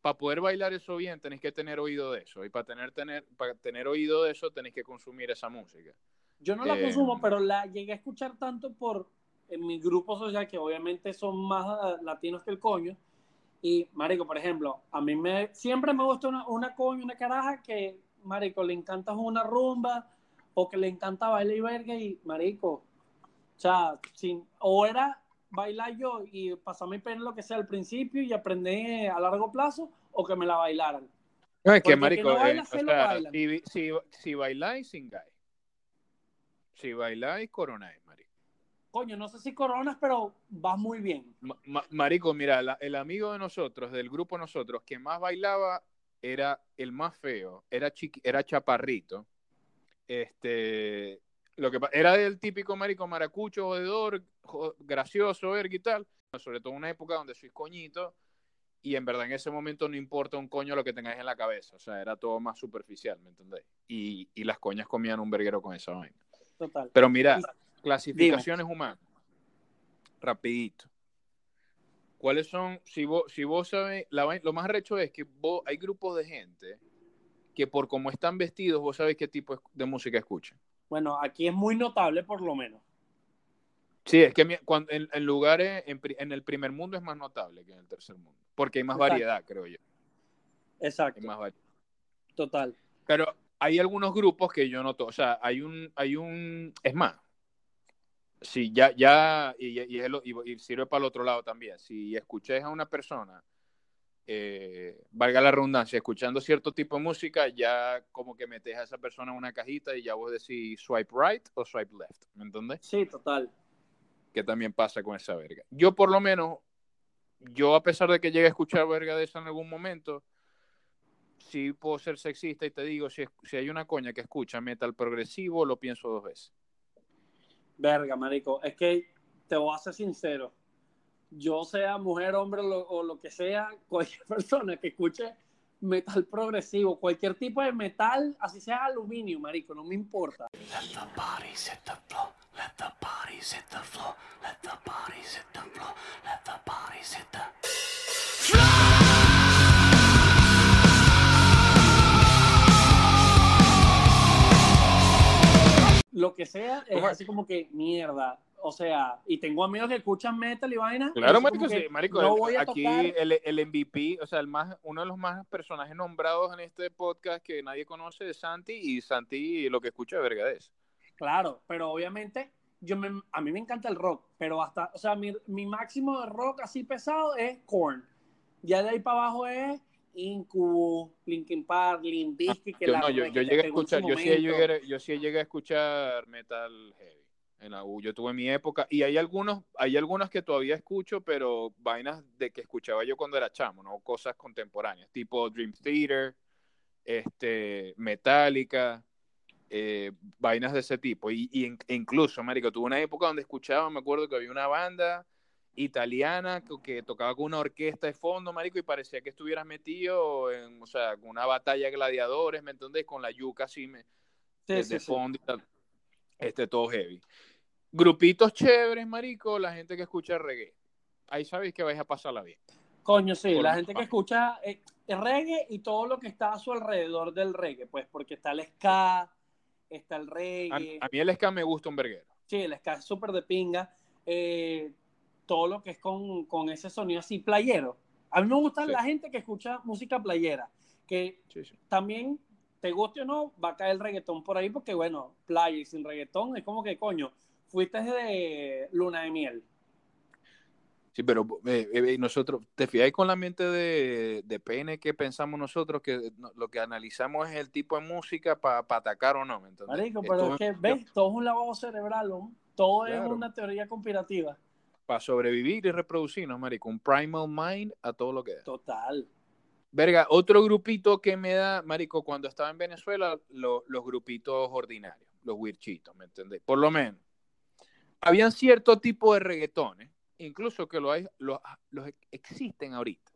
para poder bailar eso bien tenés que tener oído de eso, y para tener, tener, para tener oído de eso tenés que consumir esa música. Yo no la Eh, consumo, pero la llegué a escuchar tanto por en mi grupo social, que obviamente son más ah, latinos que el coño. Y, marico, por ejemplo, a mí me siempre me gusta una, una coño, una caraja que, marico, le encanta una rumba o que le encanta bailar y verga y, marico, o sea, sin, o era bailar yo y pasar mi pena lo que sea al principio y aprender a largo plazo, o que me la bailaran. No, es que, marico, baila, eh, se o lo sea, bailan. si, si, si bailáis, singáis. Si bailáis, coronáis. Coño, no sé si coronas, pero vas muy bien. Ma- ma- marico, mira, la- el amigo de nosotros, del grupo nosotros, que más bailaba era el más feo, era, era chaparrito. Este, lo que era el típico marico maracucho, jodedor, jo- gracioso, verga y tal. Sobre todo en una época donde soy coñito y en verdad en ese momento no importa un coño lo que tengáis en la cabeza. O sea, era todo más superficial, ¿me entendéis? Y, y las coñas comían un verguero con esa vaina. Total. Pero mira, clasificaciones humanas. Rapidito. ¿Cuáles son? Si vos, si vos sabes, la lo más recho es que vos, hay grupos de gente que por cómo están vestidos, vos sabés qué tipo de música escuchan. Bueno, aquí es muy notable por lo menos. Sí, es que cuando, en, en lugares, en, el primer mundo es más notable que en el tercer mundo. Porque hay más Exacto. variedad, creo yo. Exacto, Hay más variedad. total. Pero hay algunos grupos que yo noto, o sea, hay un, hay un, es más, si ya, ya, y, y, y- y sirve para el otro lado también, si escucháis a una persona, eh, valga la redundancia, escuchando cierto tipo de música, ya como que metes a esa persona en una cajita y ya vos decís swipe right o swipe left, ¿me entendés? Sí, total. Que también pasa con esa verga. Yo por lo menos, yo a pesar de que llegue a escuchar verga de esa en algún momento, sí puedo ser sexista y te digo, si, si hay una coña que escucha metal progresivo, lo pienso dos veces. Verga, marico. Es que te voy a ser sincero. Yo sea mujer, hombre o lo que sea, cualquier persona que escuche metal progresivo, cualquier tipo de metal, así sea aluminio, marico, no me importa. Let lo que sea, es así como que mierda. O sea, y tengo amigos que escuchan metal y vaina. Claro, marico, sí, marico, no el- aquí el, el MVP, o sea, el más, uno de los más personajes nombrados en este podcast que nadie conoce es Santi, y Santi lo que escucha es. Claro, pero obviamente yo me, a mí me encanta el rock, pero hasta, o sea, mi, mi máximo de rock así pesado es Korn. Ya de ahí para abajo es Incubus, Linkin Park, Limp Bizkit, que Yo, la no, yo, llegué a escuchar, yo sí, llegué, yo sí llegué a escuchar metal heavy en la U. Yo tuve mi época, y hay algunos, hay algunos que todavía escucho, pero vainas de que escuchaba yo cuando era chamo, ¿no? Cosas contemporáneas, tipo Dream Theater, este, Metallica, eh, vainas de ese tipo. Y, y e incluso, marico, tuve una época donde escuchaba, me acuerdo que había una banda italiana que, tocaba con una orquesta de fondo, marico, y parecía que estuvieras metido en, o sea, con una batalla de gladiadores, ¿me entendés? Con la yuca así me, Sí, de, sí, de sí. fondo y tal. Este, todo heavy. Grupitos chéveres, marico, la gente que escucha reggae. Ahí sabéis que vais a pasarla bien. Coño, sí, Por la gente que escucha eh, reggae y todo lo que está a su alrededor del reggae, pues, porque está el ska, está el A, reggae, a mí el ska me gusta un verguero. sí, el ska es súper de pinga, eh, todo lo que es con, con ese sonido así playero. A mí me gusta Sí. la gente que escucha música playera, que Sí, sí. también, te guste o no, va a caer el reggaetón por ahí, porque bueno, playa y sin reggaetón es como que, coño, fuiste de luna de miel. Sí, pero eh, eh, nosotros, ¿te fijáis con la mente de, de pene que pensamos nosotros que no- lo que analizamos es el tipo de música para atacar o no? Marico, pero es que, ¿ves? Todo es un lavado cerebral, ¿no? todo es una teoría conspirativa. Para sobrevivir y reproducirnos, marico, un primal mind a todo lo que da. Total. Verga, otro grupito que me da, marico, cuando estaba en Venezuela, lo- los grupitos ordinarios, los wirchitos, ¿me entendés? Por lo menos. Habían cierto tipo de reggaetones, incluso que lo hay, los, los existen ahorita.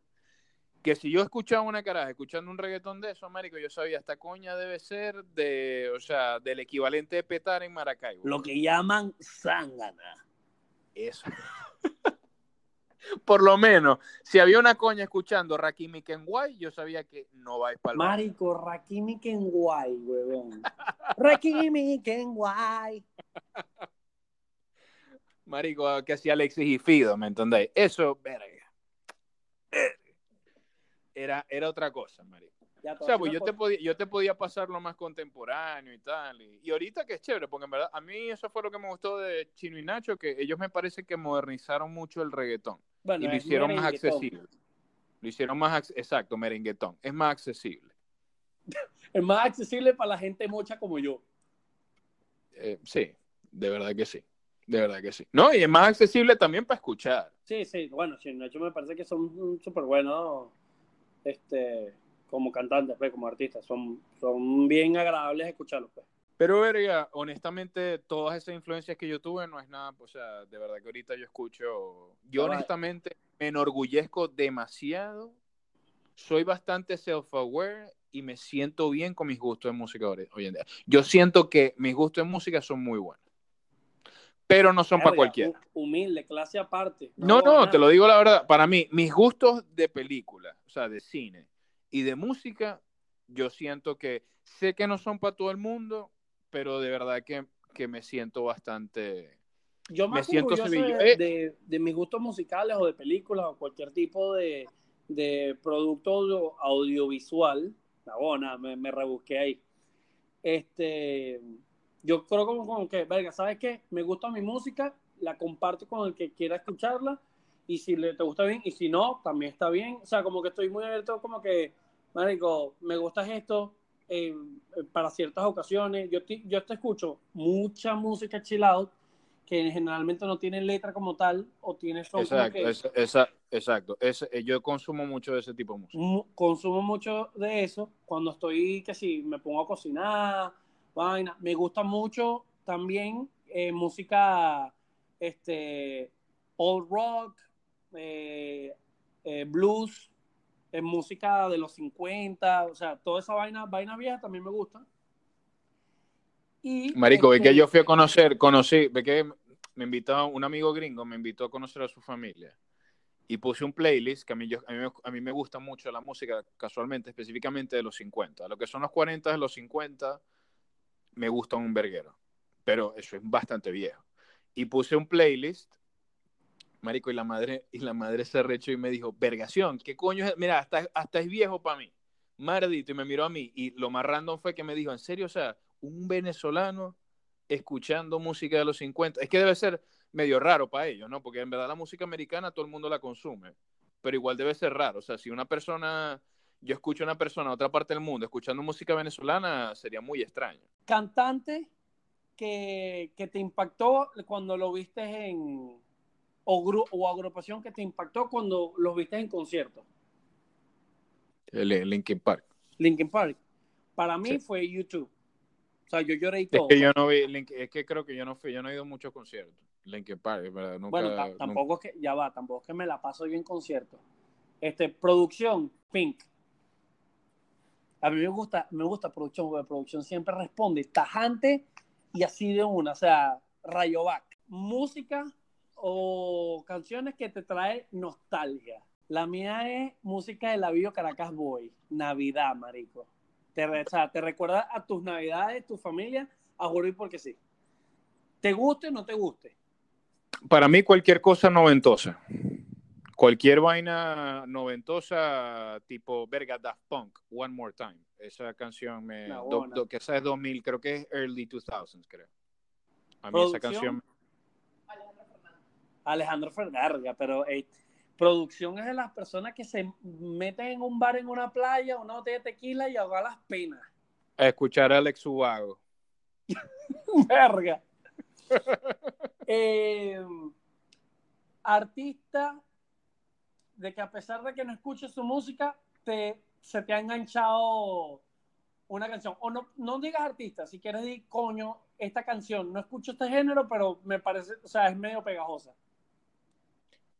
Que si yo escuchaba una caraja escuchando un reggaetón de eso, marico, yo sabía, esta coña debe ser de, o sea, del equivalente de petar en Maracaibo. Lo que llaman zángana. Eso. Por lo menos, si había una coña escuchando Rakimi Kenway, yo sabía que no vais para el Marico, Rakimi Kenway, huevón. Rakimi Kenway. Marico, que hacía Alexis y Fido, ¿me entendéis? Eso, verga. Era, era otra cosa, marico. Ya, O sea, pues yo te, podía, yo te podía pasar lo más contemporáneo y tal. Y, y ahorita que es chévere, porque en verdad, a mí eso fue lo que me gustó de Chino y Nacho, que ellos me parece que modernizaron mucho el reggaetón. Bueno, y lo hicieron más accesible. Lo hicieron más, ac- exacto, merenguetón. Es más accesible. Es más accesible para la gente mocha como yo. Eh, sí, de verdad que sí. De verdad que sí. No, y es más accesible también para escuchar. Sí, sí, bueno, sí, Nacho me parece que son súper buenos este, como cantantes, pues, como artistas. Son, son bien agradables escucharlos. Pues. Pero, verga, honestamente, todas esas influencias que yo tuve no es nada, o sea, de verdad que ahorita yo escucho, yo vale. honestamente me enorgullezco demasiado, soy bastante self-aware y me siento bien con mis gustos de música hoy en día. Yo siento que mis gustos de música son muy buenos, pero no son para cualquiera. hu- Humilde, clase aparte. No, no, nada. te lo digo la verdad. Para mí, mis gustos de película, o sea, de cine y de música, yo siento que sé que no son para todo el mundo, pero de verdad que, que me siento bastante. Yo Me siento de, Eh. de- de mis gustos musicales o de películas o cualquier tipo de, de producto audio- audiovisual. La bona, me, me rebusqué ahí. Este, yo creo como, como que, verga, ¿sabes qué? Me gusta mi música, la comparto con el que quiera escucharla y si le te gusta bien y si no, también está bien. O sea, como que estoy muy abierto, como que, marico, me gusta esto eh, para ciertas ocasiones. Yo te, yo te escucho mucha música chill out que generalmente no tiene letra como tal o tiene son Exacto, que esa- esa- exacto. Ese- eh, yo consumo mucho de ese tipo de música. consumo mucho de eso cuando estoy que si me pongo a cocinar vaina me gusta mucho también eh, música este old rock eh, eh, blues eh, música de los 50 o sea toda esa vaina vaina vieja también me gusta y Marico, ve este, que yo fui a conocer, conocí, ve que me invitó un amigo gringo, me invitó a conocer a su familia. Y puse un playlist que a mí, yo, a, mí, me- a mí me gusta mucho la música, casualmente, específicamente de los 50. Lo que son los 40 de los 50, me gusta un verguero. pero eso es bastante viejo. Y puse un playlist, marico, y la madre, y la madre se rechó y me dijo, vergación, ¿qué coño es? Mira, hasta, hasta es viejo para mí. Mardito, y me miró a mí, y lo más random fue que me dijo, ¿en serio? O sea, un venezolano escuchando música de los 50, es que debe ser medio raro para ellos, ¿no? Porque en verdad la música americana todo el mundo la consume, pero igual debe ser raro. O sea, si una persona, yo escucho a una persona de otra parte del mundo escuchando música venezolana, sería muy extraño. Cantante que, que te impactó cuando lo viste en. O, gru- o agrupación que te impactó cuando lo viste en concierto. Linkin Park. Linkin Park. Para mí Sí. fue YouTube. O sea, yo lloré y Es todo. que yo no vi, es que creo que yo no fui, yo no he ido a muchos conciertos. Linkin Park, ¿verdad? Nunca, bueno, nunca- tampoco es que, ya va, tampoco es que me la paso yo en concierto. Este, producción, Pink. A mí me gusta, me gusta producción, porque producción siempre responde tajante y así de una, o sea, rayo back. Música o canciones que te trae nostalgia. La mía es música de la Bio Caracas Boy, Navidad, marico. Te, o sea, te recuerda a tus navidades, tu familia, a y porque sí. Te guste o no te guste. Para mí cualquier cosa noventosa. Cualquier vaina noventosa tipo verga Daft Punk, One More Time. Esa canción me... Do- do- que esa es 2000, creo que es early 2000s, creo. A mí esa canción... Alejandro Fernández, pero eh, producción es de las personas que se meten en un bar en una playa, una botella de tequila y ahogar las penas. A escuchar a Alex Ubago. Verga. Eh, artista de que a pesar de que no escuches su música, te, se te ha enganchado una canción. O no, no digas artista, si quieres decir, coño, esta canción, no escucho este género, pero me parece, o sea, es medio pegajosa.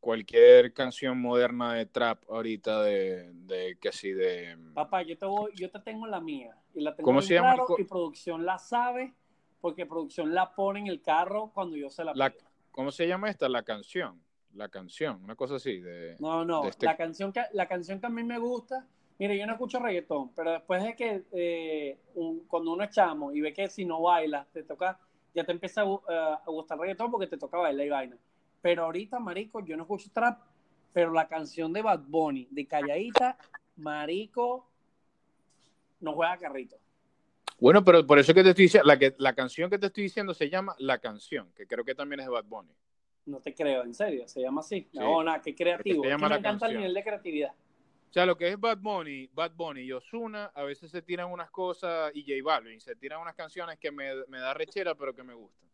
Cualquier canción moderna de trap ahorita de, de que sí, de... Papá, yo te, voy, yo te tengo la mía y la tengo ¿Cómo se llama? claro y producción la sabe porque producción la pone en el carro cuando yo se la La- pido. ¿Cómo se llama esta? La canción. La canción, una cosa así. De, No, no, de este- la, canción que, la canción que a mí me gusta, mire, yo no escucho reggaetón, pero después de que eh, un- cuando uno es chamo y ve que si no bailas, te toca, ya te empieza a, eh, a gustar reggaetón porque te toca bailar y vaina. Pero ahorita, marico, yo no escucho trap, pero la canción de Bad Bunny, de Calladita, marico, no juega carrito. Bueno, pero por eso que te estoy diciendo, la, que, la canción que te estoy diciendo se llama La Canción, que creo que también es de Bad Bunny. No te creo, en serio, se llama así. Sí. No, nada, qué creativo. Se Es llama que me la encanta el nivel de creatividad. O sea, lo que es Bad Bunny, Bad Bunny y Ozuna, a veces se tiran unas cosas, y J Balvin, se tiran unas canciones que me, me da rechera, pero que me gustan.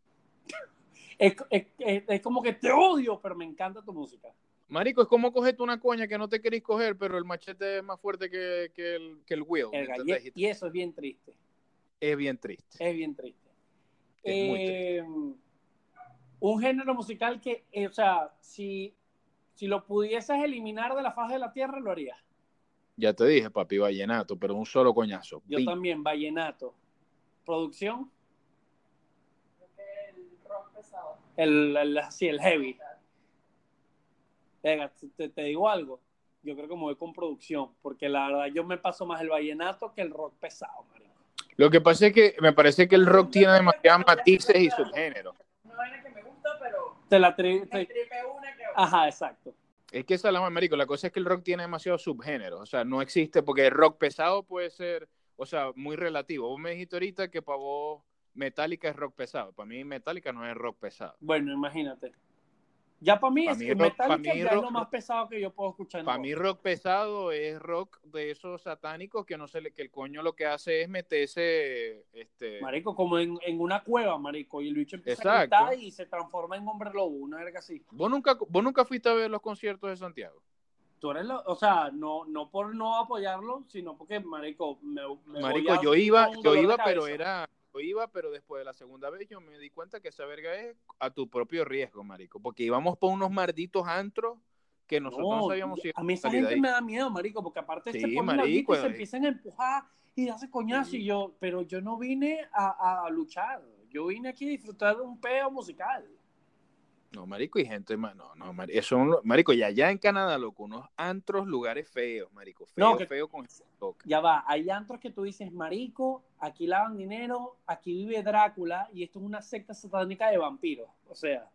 Es, es- es- como que te odio, pero me encanta tu música. Marico, es como cogerte una coña que no te querés coger, pero el machete es más fuerte que, que el, que el wheel, ¿me Verga, entendés? y, y eso es bien triste. Es bien triste. Es bien triste. Es muy Eh, un género musical que, eh, o sea, si, si lo pudieses eliminar de la faz de la tierra, lo harías. Ya te dije, papi, vallenato, pero un solo coñazo. Yo también, vallenato. Producción, Creo que el rock pesado. El, el, sí, el heavy. Venga, te, te digo algo. Yo creo que me voy con producción, porque la verdad yo me paso más el vallenato que el rock pesado, marico. Lo que pasa es que me parece que el rock tiene demasiados matices y subgéneros. Una vaina que me gusta, pero Te la tri- me te- tripe una que otra. Ajá, exacto. Es que esa es la más, marico. La cosa es que el rock tiene demasiados subgéneros. O sea, no existe, porque el rock pesado puede ser, o sea, muy relativo. Vos me dijiste ahorita que para vos Metallica es rock pesado. Para mí Metallica no es rock pesado. Bueno, imagínate. Ya para mí, Pa' es mí rock- Metallica pa' mí ya es rock- lo más pesado que yo puedo escuchar. Para mí rock pesado es rock de esos satánicos que no se le, que el coño lo que hace es meterse, este, Marico, como en, en una cueva, marico, y el bicho empieza Exacto. a gritar y se transforma en hombre lobo, una verga así. ¿Vos nunca, vos nunca fuiste a ver los conciertos de Santiago? Tú eres lo, o sea, no, no por no apoyarlo, sino porque, marico, me, me Marico, voy a- yo iba, yo iba, pero era, iba, pero después de la segunda vez yo me di cuenta que esa verga es a tu propio riesgo, marico, porque íbamos por unos malditos antros que nosotros no, No, sabíamos si a mí esa gente me da miedo, marico, porque aparte Sí, se ponen marico, y se eh. empiezan a empujar y hace coñazo Sí. y yo, pero yo no vine a, a luchar, yo vine aquí a disfrutar de un peo musical. No, marico, y gente, ma- no, no, marico, eso, un- marico, y allá en Canadá, loco, unos antros, lugares feos, marico, feo, No, que- feo con loca. Ya va, hay antros que tú dices, marico, aquí lavan dinero, aquí vive Drácula y esto es una secta satánica de vampiros. O sea,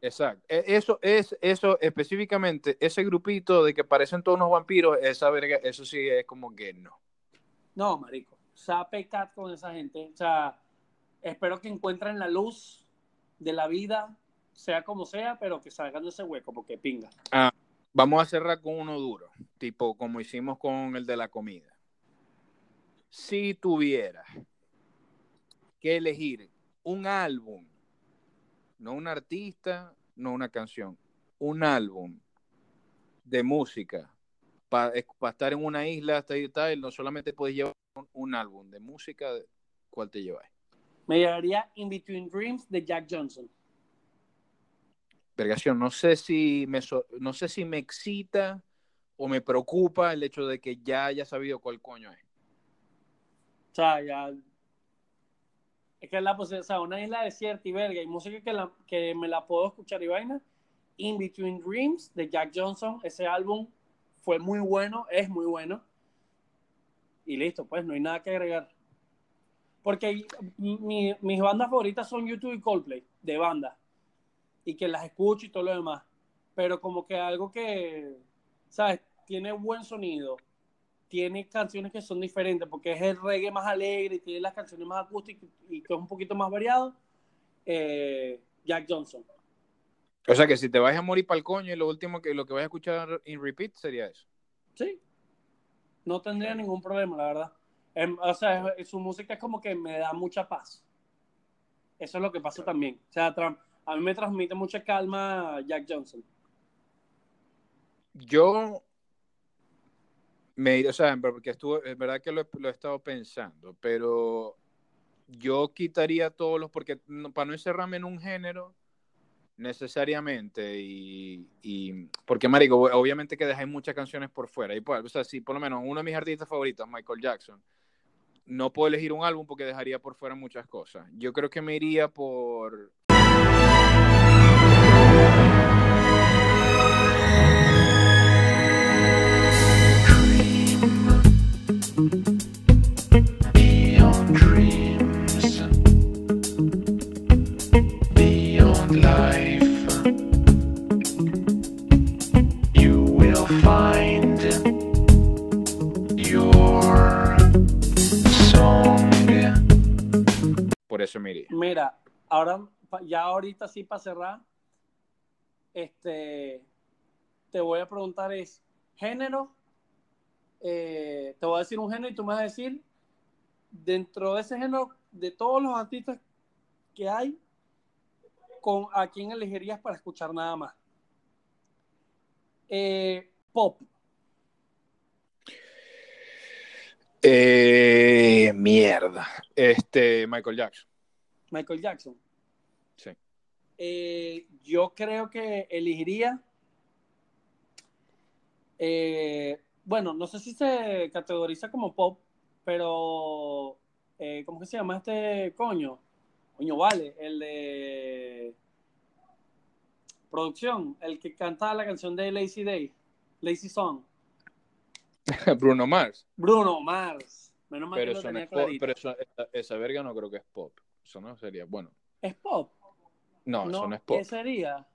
Exacto. E- Eso es, eso específicamente, ese grupito de que parecen todos unos vampiros, esa verga, eso sí es como que no. no, marico, cat con esa gente. O sea, espero que encuentren la luz de la vida, sea como sea, pero que salgan de ese hueco, porque pinga. Vamos a cerrar con uno duro, tipo como hicimos con el de la comida. Si tuvieras que elegir un álbum, no un artista, no una canción, un álbum de música para estar en una isla hasta ahí tal, no solamente puedes llevar un, un álbum de música, ¿cuál te llevas? Me llevaría In Between Dreams de Jack Johnson. No sé si me no sé si me excita o me preocupa el hecho de que ya haya sabido cuál coño es. O sea, ya. Es que la o sea, una isla desierta y verga, y música que, la, que me la puedo escuchar y vaina. In Between Dreams de Jack Johnson, ese álbum fue muy bueno, es muy bueno. Y listo, pues no hay nada que agregar. Porque mi- mis bandas favoritas son YouTube y Coldplay, de banda. Y que las escucho y todo lo demás. Pero como que algo que, ¿sabes? Tiene buen sonido, tiene canciones que son diferentes porque es el reggae más alegre y tiene las canciones más acústicas y que es un poquito más variado. eh, Jack Johnson. O sea que si te vas a morir para el coño y lo último que lo que vas a escuchar en repeat sería eso. Sí. No tendría ningún problema, la verdad. Em, o sea, es- su música es como que me da mucha paz. Eso es lo que pasa también. O sea, tra- a mí me transmite mucha calma Jack Johnson. Yo me, o sea, porque estuvo, es verdad que lo, he- estado pensando, pero yo quitaría todos los, porque no- para no encerrarme en un género necesariamente y, y- porque marico, obviamente que dejáis muchas canciones por fuera y pues, o sea, si por lo menos uno de mis artistas favoritos, Michael Jackson, no puedo elegir un álbum porque dejaría por fuera muchas cosas. Yo creo que me iría por por eso me iría. Mira, ahora, pa- ya ahorita sí para cerrar, este, te voy a preguntar es, género, eh, te voy a decir un género y tú me vas a decir, dentro de ese género, de todos los artistas que hay, con a quién elegirías para escuchar nada más. Eh, pop, Eh, mierda. Este, Michael Jackson. Michael Jackson. Sí. Eh, yo creo que elegiría. eh, bueno, no sé si se categoriza como pop, pero. eh, ¿Cómo que se llama este coño? Coño, vale, el de. Producción, el que canta la canción de Lazy Day, Lazy Song. Bruno Mars. Bruno Mars. Menos mal Pero, que lo no tenía es pop, pero eso- esa, esa verga no creo que es pop. Eso no sería, bueno. ¿Es pop? No, eso no es pop. ¿Qué sería?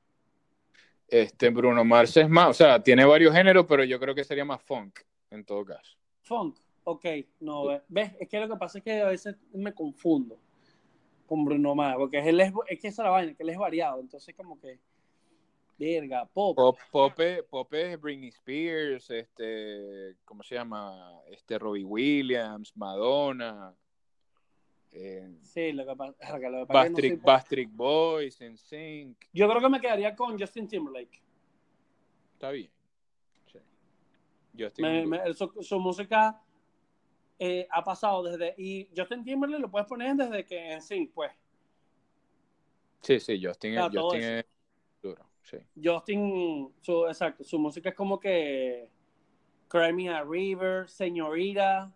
Este, Bruno Mars es más, o sea, tiene varios géneros, pero yo creo que sería más funk, en todo caso. Funk, ok, no, ve- ves, es que lo que pasa es que a veces me confundo con Bruno Mars, porque él es, es que esa es la vaina, que él es variado, entonces como que, verga, pop, Pop, pop, es- pop es Britney Spears, este, ¿cómo se llama? Este, Robbie Williams, Madonna, eh, sí, lo que pasa, que pasa es que no soy. Backstreet Boys, NSYNC, Yo creo que me quedaría con Justin Timberlake, está bien. Sí. Justin Me- me- su, su música eh, ha pasado desde, y Justin Timberlake lo puedes poner desde que en sync, pues, Sí, sí, Justin, Claro, todo Justin es duro, sí. Justin, su, exacto, su música es como que Cry Me a River, Señorita,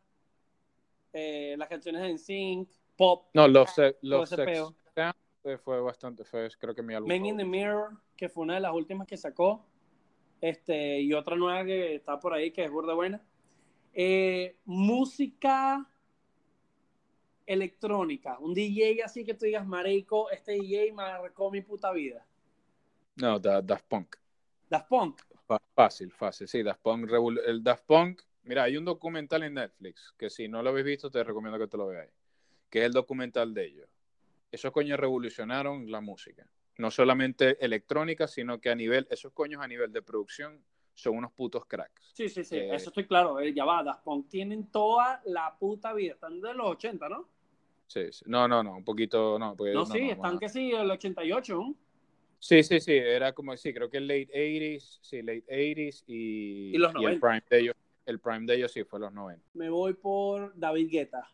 eh, las canciones en sync, pop, No, Love, Se- todo Love Sex. Sound, fue bastante, fue creo que mi álbum. Men in the. Mirror, que fue una de las últimas que sacó, este, y otra nueva que está por ahí, que es burda buena. Eh, música electrónica, un DJ así que tú digas, marico, este DJ marcó mi puta vida. No, Da- Daft Punk. Daft Punk. Fácil, fácil. Sí, Daft Punk, el Daft Punk. Mira, hay un documental en Netflix que si no lo habéis visto, te recomiendo que te lo veáis. Que es el documental de ellos. Esos coños revolucionaron la música. No solamente electrónica, sino que a nivel, esos coños a nivel de producción son unos putos cracks. Sí, sí, sí, Eh, eso estoy claro. eh, ya va, Daft Punk tienen toda la puta vida. Están de los 80, ¿no? Sí, sí. No, no, no, un poquito, no. porque- No, no, sí, no, están bueno. que sí, el 88. ¿no? Sí, sí, sí, era como, sí, creo que el late 80s, sí, late 80s y, Y los el 90. prime de ellos, el prime de ellos sí fue los 90. Me voy por David Guetta.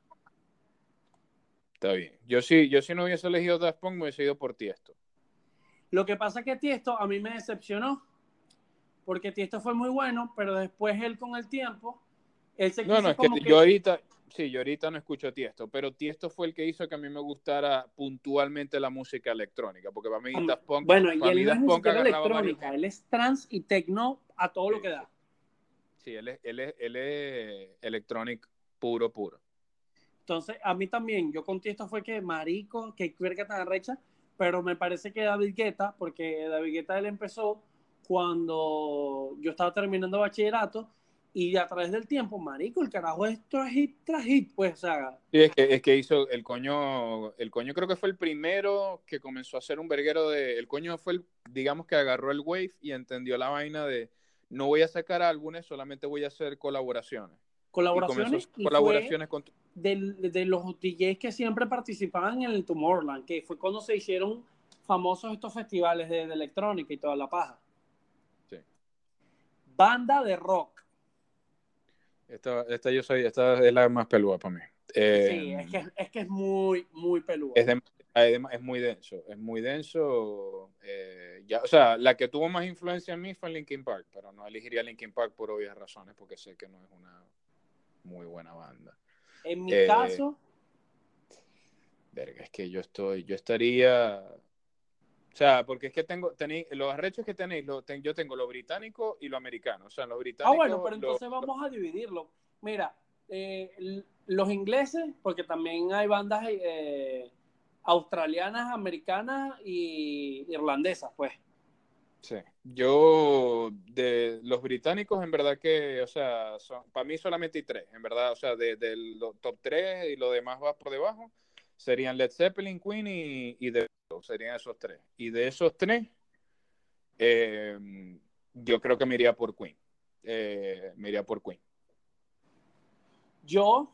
Está bien. Yo sí, yo si no hubiese elegido Daft Punk, me hubiese ido por Tiesto. Lo que pasa es que Tiesto a mí me decepcionó. Porque Tiesto fue muy bueno, pero después él con el tiempo, él se No, no, es que que- yo ahorita, sí, yo ahorita no escucho Tiesto, pero Tiesto fue el que hizo que a mí me gustara puntualmente la música electrónica, porque para mí Daft Punk, Bueno, y para él mí no es Daft ni Punk electrónica, él es trans y techno a todo lo que da. Sí, él es, él es, él es electronic puro, puro. Entonces, a mí también, yo con Tiesto fue que marico, que verga tan arrecha, pero me parece que David Guetta, porque David Guetta él empezó cuando yo estaba terminando bachillerato y a través del tiempo, marico, el carajo esto es hit tras pues, o sea, Sí, es que, es que hizo el coño, el coño creo que fue el primero que comenzó a hacer un verguero de, el coño fue el, digamos que agarró el wave y entendió la vaina de no voy a sacar álbumes, solamente voy a hacer colaboraciones. Y colaboraciones hacer y colaboraciones con del- de los DJs que siempre participaban en el Tomorrowland, que fue cuando se hicieron famosos estos festivales de, de electrónica y toda la paja. Sí. Banda de rock. esta, esta yo soy, esta es la más peluda para mí. Eh, sí, es que, es que es muy, muy de- es de- es muy denso, es muy denso. eh, ya, o sea, la que tuvo más influencia en mí fue Linkin Park, pero no elegiría Linkin Park por obvias razones, porque sé que no es una muy buena banda. En mi eh, caso, Verga, es que yo estoy, yo estaría, o sea, porque es que tengo, tenéis, los arrechos que tenéis, lo, ten- yo tengo lo británico y lo americano, o sea, los ah, británicos. bueno, pero lo- entonces vamos a dividirlo. Mira, eh, los ingleses, porque también hay bandas eh, australianas, americanas y irlandesas, pues. Sí. Yo, de los británicos, en verdad que, o sea, son, para mí solamente hay tres, en verdad, o sea, de, los top tres y lo demás va por debajo, serían Led Zeppelin, Queen y, y The serían esos tres. Y de esos tres, eh, yo creo que me iría por Queen. Eh, me iría por Queen. Yo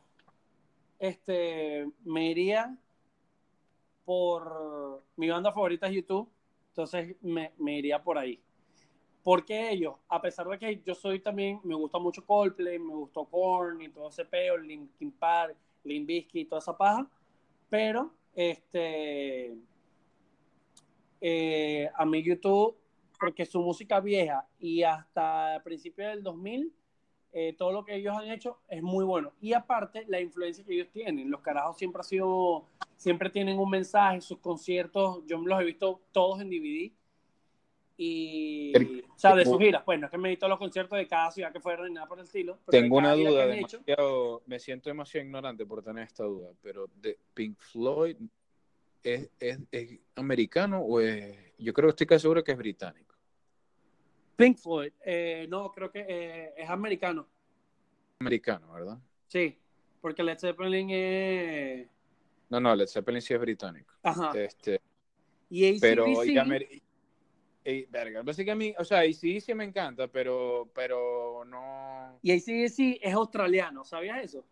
este, me iría por mi banda favorita es YouTube, entonces me, me iría por ahí. Porque ellos, a pesar de que yo soy también, me gusta mucho Coldplay, me gustó Korn y todo ese peo, Linkin Park, Limp Bizkit y toda esa paja, pero este, eh, a mí YouTube, porque su música vieja y hasta principios del 2000, eh, todo lo que ellos han hecho es muy bueno. Y aparte, la influencia que ellos tienen. Los carajos siempre ha sido, siempre tienen un mensaje, sus conciertos, yo los he visto todos en DVD. Y, El- o sea, de sus giras, pues no es que me he visto los conciertos de cada ciudad que fueron ni nada por el estilo. pero Tengo una duda, hecho, demasiado, me siento demasiado ignorante por tener esta duda, pero de Pink Floyd, ¿es, es, es americano o es...? Yo creo que estoy casi seguro que es británico. Pink Floyd, eh, no, creo que eh, es americano. Americano, ¿verdad? Sí, porque Led Zeppelin es. No, no, Led Zeppelin sí es británico. Ajá. Este, Y AC/DC, pero y verga, que a mí, o sea, sí me encanta, pero, pero no, y AC/DC es australiano, ¿sabías eso?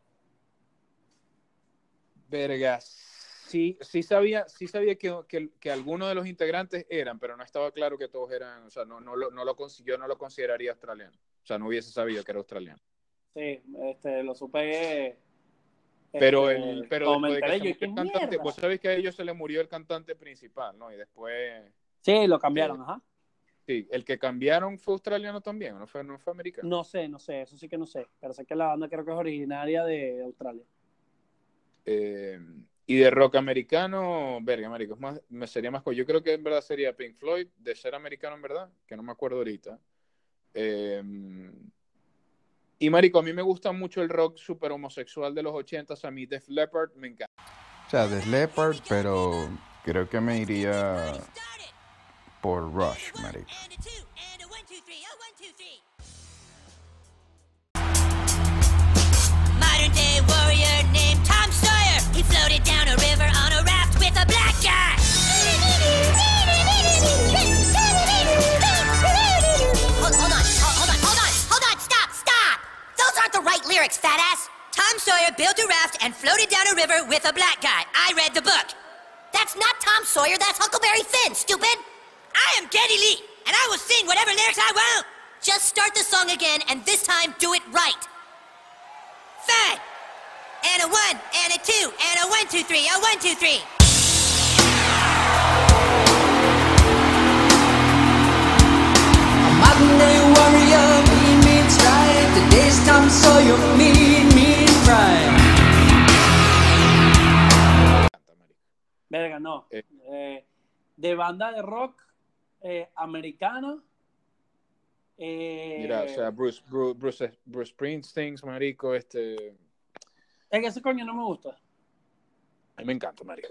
verga, sí, sí sabía, sí sabía que, que, que algunos de los integrantes eran, pero no estaba claro que todos eran, o sea, no, no, lo, no lo, yo no lo consideraría australiano, o sea, no hubiese sabido que era australiano. Sí, este, lo supe. Pero, este, el, pero después de que enteré, se yo, murió ¿qué el cantante, vos sabés que a ellos se les murió el cantante principal, ¿no? Y después, Sí, lo cambiaron, ajá. sí, el que cambiaron fue australiano también, no fue, no fue americano. No sé, no sé, eso sí que no sé. Pero sé que la banda creo que es originaria de Australia. Eh, Y de rock americano, verga, marico, más, me sería más... Yo creo que en verdad sería Pink Floyd, de ser americano en verdad, que no me acuerdo ahorita. Eh, y marico, a mí me gusta mucho el rock super homosexual de los 80s. A mí Def Leppard me encanta. O sea, de Leopard, pero creo que me iría por Rush, marico. Modern day warrior named Tom Sawyer. He floated down a river on lyrics, fat ass. Tom Sawyer built a raft and floated down a river with a black guy. I read the book. That's not Tom Sawyer, that's Huckleberry Finn, stupid! I am Geddy Lee, and I will sing whatever lyrics I want! Just start the song again, and this time do it right. Five, and a one, and a two, and a one, two, three, a one, two, three. Mean, mean right. marico. Verga, no. Eh. Eh, de banda de rock eh, americana. eh, Mira, o sea, Bruce, Bruce, Bruce, Bruce Springsteen, marico, este... Es que ese coño no me gusta. A mí me encanta, marico.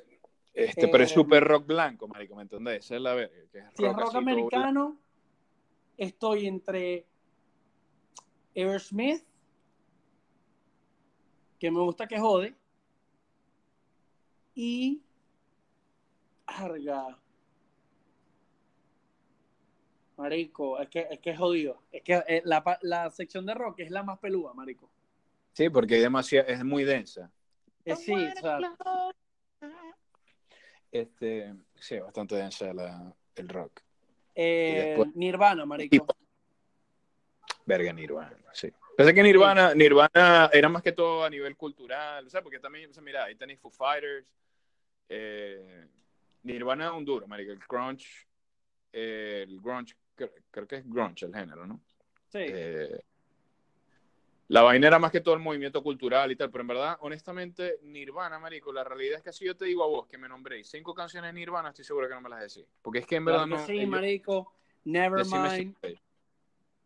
Este, Eh, pero es súper rock blanco, marico, ¿me entendés? Esa es la verga. Que es Si es rock rock así todo americano, estoy entre Aerosmith, que me gusta que jode, y Arga. Marico, es que es, que es jodido. Es que eh, la, la sección de rock es la más peluda, marico. Sí, porque hay demasiado, es muy densa. Eh, sí, o sea, Este, sí, bastante densa la, el rock. eh, después- Nirvana, marico. Verga, Nirvana, sí. Pensé que Nirvana, Nirvana era más que todo a nivel cultural, ¿sabes? Porque también, o sea, mira, ahí tenéis Foo Fighters. eh, Nirvana es un duro, marico. El grunge, eh, el grunge, creo, creo que es grunge el género, ¿no? Sí. Eh, la vaina era más que todo el movimiento cultural y tal, pero en verdad, honestamente, Nirvana, marico, la realidad es que si yo te digo a vos que me nombréis cinco canciones de Nirvana, estoy seguro que no me las decís. Porque es que en verdad Claro que no... sí, ellos- marico. decime Nevermind.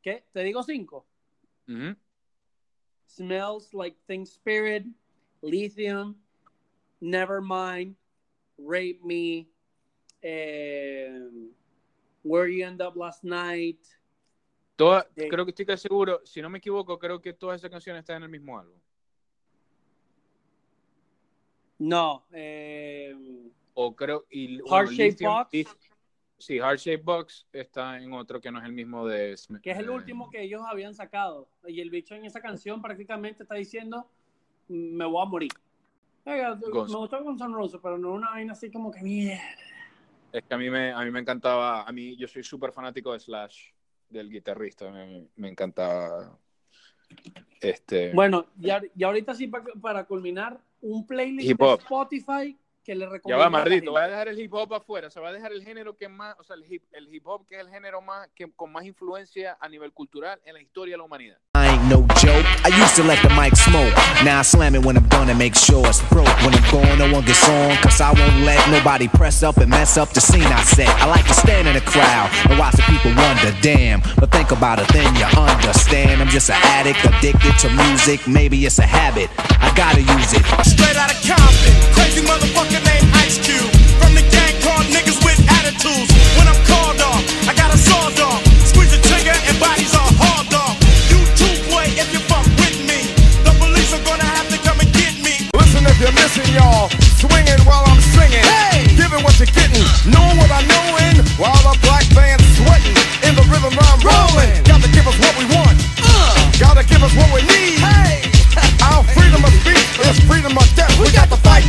¿Qué? ¿Te digo cinco? Ujú. Smells Like Teen Spirit, Lithium, Nevermind, Rape Me, eh, Where You End Up Last Night. Toda- Sí. Creo que estoy casi seguro, si no me equivoco, creo que todas esas canciones están en el mismo álbum. No, eh, O creo... Y, Heart Shape Lithium- Box. Lith- Sí, Heart Shape Box está en otro que no es el mismo de... Sm- que es el último que ellos habían sacado. Y el bicho en esa canción prácticamente está diciendo, me voy a morir. Oiga, me gustó Guns N' Roses, pero no una vaina así como que mierda. Es que a mí me, a mí me encantaba, a mí yo soy súper fanático de Slash, del guitarrista, me, me encantaba. Este, Bueno, y, ahor- y ahorita sí, pa- para, culminar, un playlist Hip de. Spotify que le ya recomiendo. va, a la Mardito, voy a dejar el hip hop afuera, se va a dejar el género que más, o sea, el hip, el hip hop que es el género más, que, con más influencia a nivel cultural en la historia de la humanidad. I ain't no joke. I used to let the mic smoke. Now I slam it when I'm done and make sure it's broke. When I'm gone, no one gets on. Cause I won't let nobody press up and mess up the scene I set. I like to stand in the crowd and watch the people wonder, damn. But think about it, then you understand. I'm just an addict, addicted to music. Maybe it's a habit. I gotta use it. Straight out of Compton, crazy motherfucker named Ice Cube. From the gang called niggas with attitudes. When I'm called off, I got a sawed off. Squeeze the trigger and bodies are hauled off. You too, boy, if you fuck with me. The police are gonna have to come and get me. Listen if you're missing, y'all. Swinging while I'm singing. Hey! Giving what you're getting. Knowing what I knowin'. While the black band's sweating. In the rhythm I'm rolling. Gotta give us what we want. Uh. Gotta give us what we need.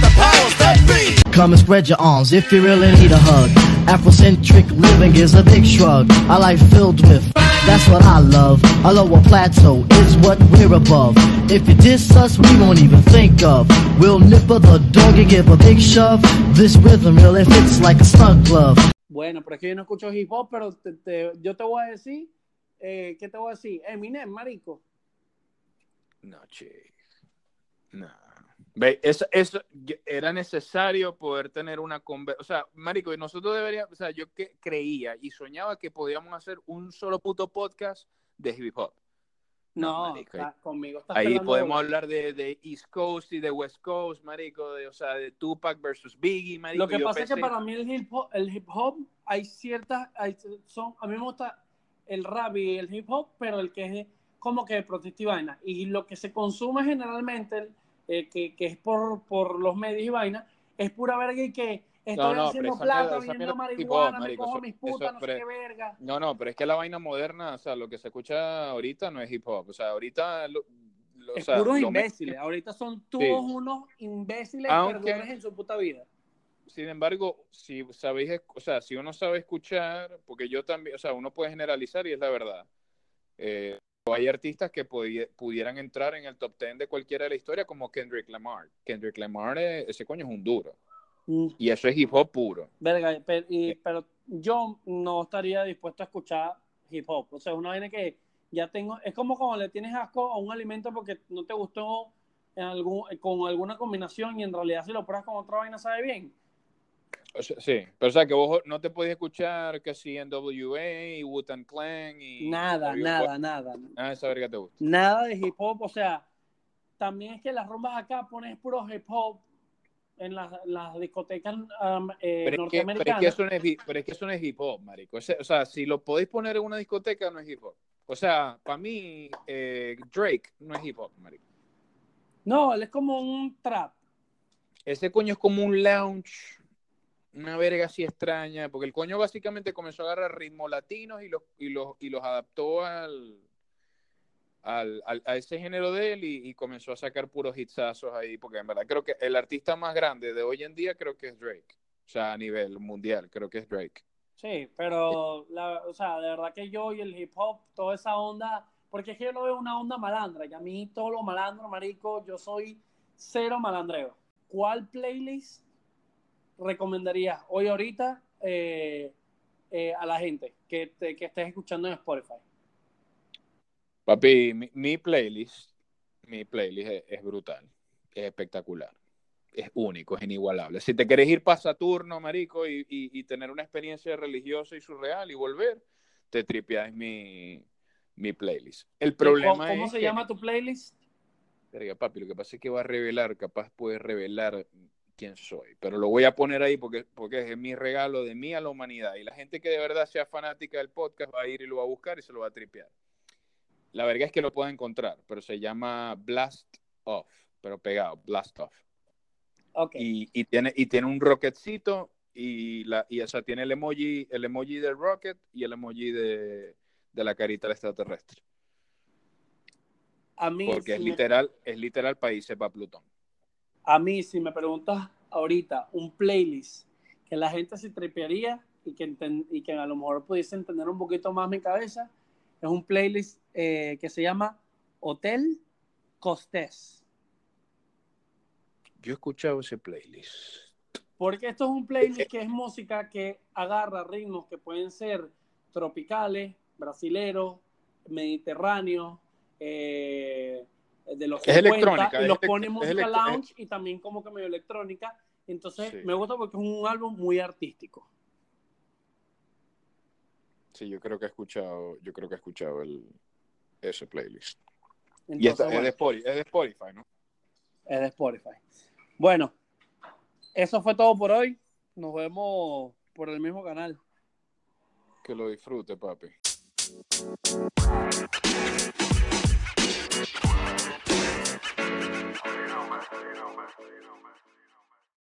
Got to fight the powers that be. Come and spread your arms if you really need a hug. Afrocentric living is a big shrug. A life filled with, that's what I love. A lower plateau is what we're above. If you diss us, we won't even think of. We'll nipper the dog and give a big shove. This rhythm really fits like a snug glove. Bueno, pero es que yo no escucho hip hop, pero te- te- yo te voy a decir, eh, ¿qué te voy a decir? Eminem, marico. No, che. No. Ve, eso, eso era necesario poder tener una conversación. O sea, Marico, y nosotros deberíamos, o sea, yo que creía y soñaba que podíamos hacer un solo puto podcast de hip hop. No, marico, ahí- está- conmigo estás Ahí podemos bola. hablar de, de East Coast y de West Coast, marico, de, o sea, de Tupac versus Biggie, marico. Lo que Yo pasa es que pensé- para mí el hip hop, el hip hop hay ciertas, hay, son, a mí me gusta el rap y el hip hop, pero el que es como que de protesta y vaina. Y lo que se consume generalmente, eh, que, que es por, por los medios y vaina, es pura verga y que estoy No, no, haciendo plata, hop, marihuana, me cojo eso- mis putas, eso- no sé qué verga. No, no, pero es que la vaina moderna, o sea, lo que se escucha ahorita no es hip hop. O sea, ahorita. Lo, lo- o Es sea, puros lo imbéciles. Ahorita son todos Sí. unos imbéciles Aunque- en su puta vida. Sin embargo, si sabéis, o sea, si uno sabe escuchar, porque yo también, o sea, uno puede generalizar y es la verdad. Eh, hay artistas que pudi- pudieran entrar en el top 10 de cualquiera de la historia, como Kendrick Lamar. Kendrick Lamar, eh, ese coño es un duro. Mm. Y eso es hip hop puro. Verga, pero, y- pero yo no estaría dispuesto a escuchar hip hop. O sea, es una vaina que ya tengo. Es como cuando le tienes asco a un alimento porque no te gustó en algún, con alguna combinación y en realidad si lo pruebas con otra vaina sabe bien. O sea, sí, pero o sea, que vos no te podías escuchar que si NWA y Wu-Tang Clan y... Nada, nada, Wa- nada. Ah, esa verga te gusta. Nada de hip hop. O sea, también es que las rumbas acá pones puro hip hop en las, las discotecas um, eh, Pero es, que, pero, es norteamericanas. que eso no es, hip- pero es que eso no es hip hop, marico. O sea, o sea, si lo podéis poner en una discoteca, no es hip hop. O sea, para mí, eh, Drake no es hip hop, marico. No, él es como un trap. Ese coño es como un lounge, una verga así extraña, porque el coño básicamente comenzó a agarrar ritmos latinos y los, y los, y los adaptó al, al, al- a ese género de él y, comenzó a sacar puros hitsazos ahí, porque en verdad creo que el artista más grande de hoy en día creo que es Drake. O sea, a nivel mundial, creo que es Drake. Sí, pero, la, o sea, de verdad que yo y el hip hop, toda esa onda, porque es que yo lo veo una onda malandra, y a mí todo lo malandro, marico, yo soy cero malandreo. ¿Cuál playlist recomendarías hoy ahorita eh, eh, a la gente que, te- que estés escuchando en Spotify? Papi, mi, mi playlist, mi playlist es, es brutal, es espectacular, es único, es inigualable. Si te querés ir para Saturno, marico, y, y- y tener una experiencia religiosa y surreal y volver, te tripeas mi, mi playlist. El problema ¿Cómo, cómo es se que- llama tu playlist? Papi, lo que pasa es que va a revelar, capaz puede revelar quién soy, pero lo voy a poner ahí porque, porque es mi regalo de mí a la humanidad y la gente que de verdad sea fanática del podcast va a ir y lo va a buscar y se lo va a tripear. La verdad es que lo puede encontrar, pero se llama Blast Off, pero pegado, Blast Off. Ok. Y, y tiene, y tiene un rocketcito y, la, y o sea, tiene el emoji, el emoji del rocket y el emoji de, de la carita del extraterrestre. A mí, Porque es si me- literal, es literal países para Plutón. A mí, si me preguntas ahorita un playlist que la gente se tripearía y que, enten- y que a lo mejor pudiese entender un poquito más mi cabeza, es un playlist eh, que se llama Hotel Costés. Yo he escuchado ese playlist. Porque esto es un playlist que es música que agarra ritmos que pueden ser tropicales, brasileros, mediterráneos, eh, de los Es electrónica, y es los pone es música lounge y también como que medio electrónica. Entonces Sí. me gusta porque es un álbum muy artístico. Sí, yo creo que he escuchado, yo creo que he escuchado el, ese playlist. y esta- es, de Spotify, es de Spotify, ¿no? es de Spotify. Bueno, eso fue todo por hoy. Nos vemos por el mismo canal. Que lo disfrute, papi. You know, man.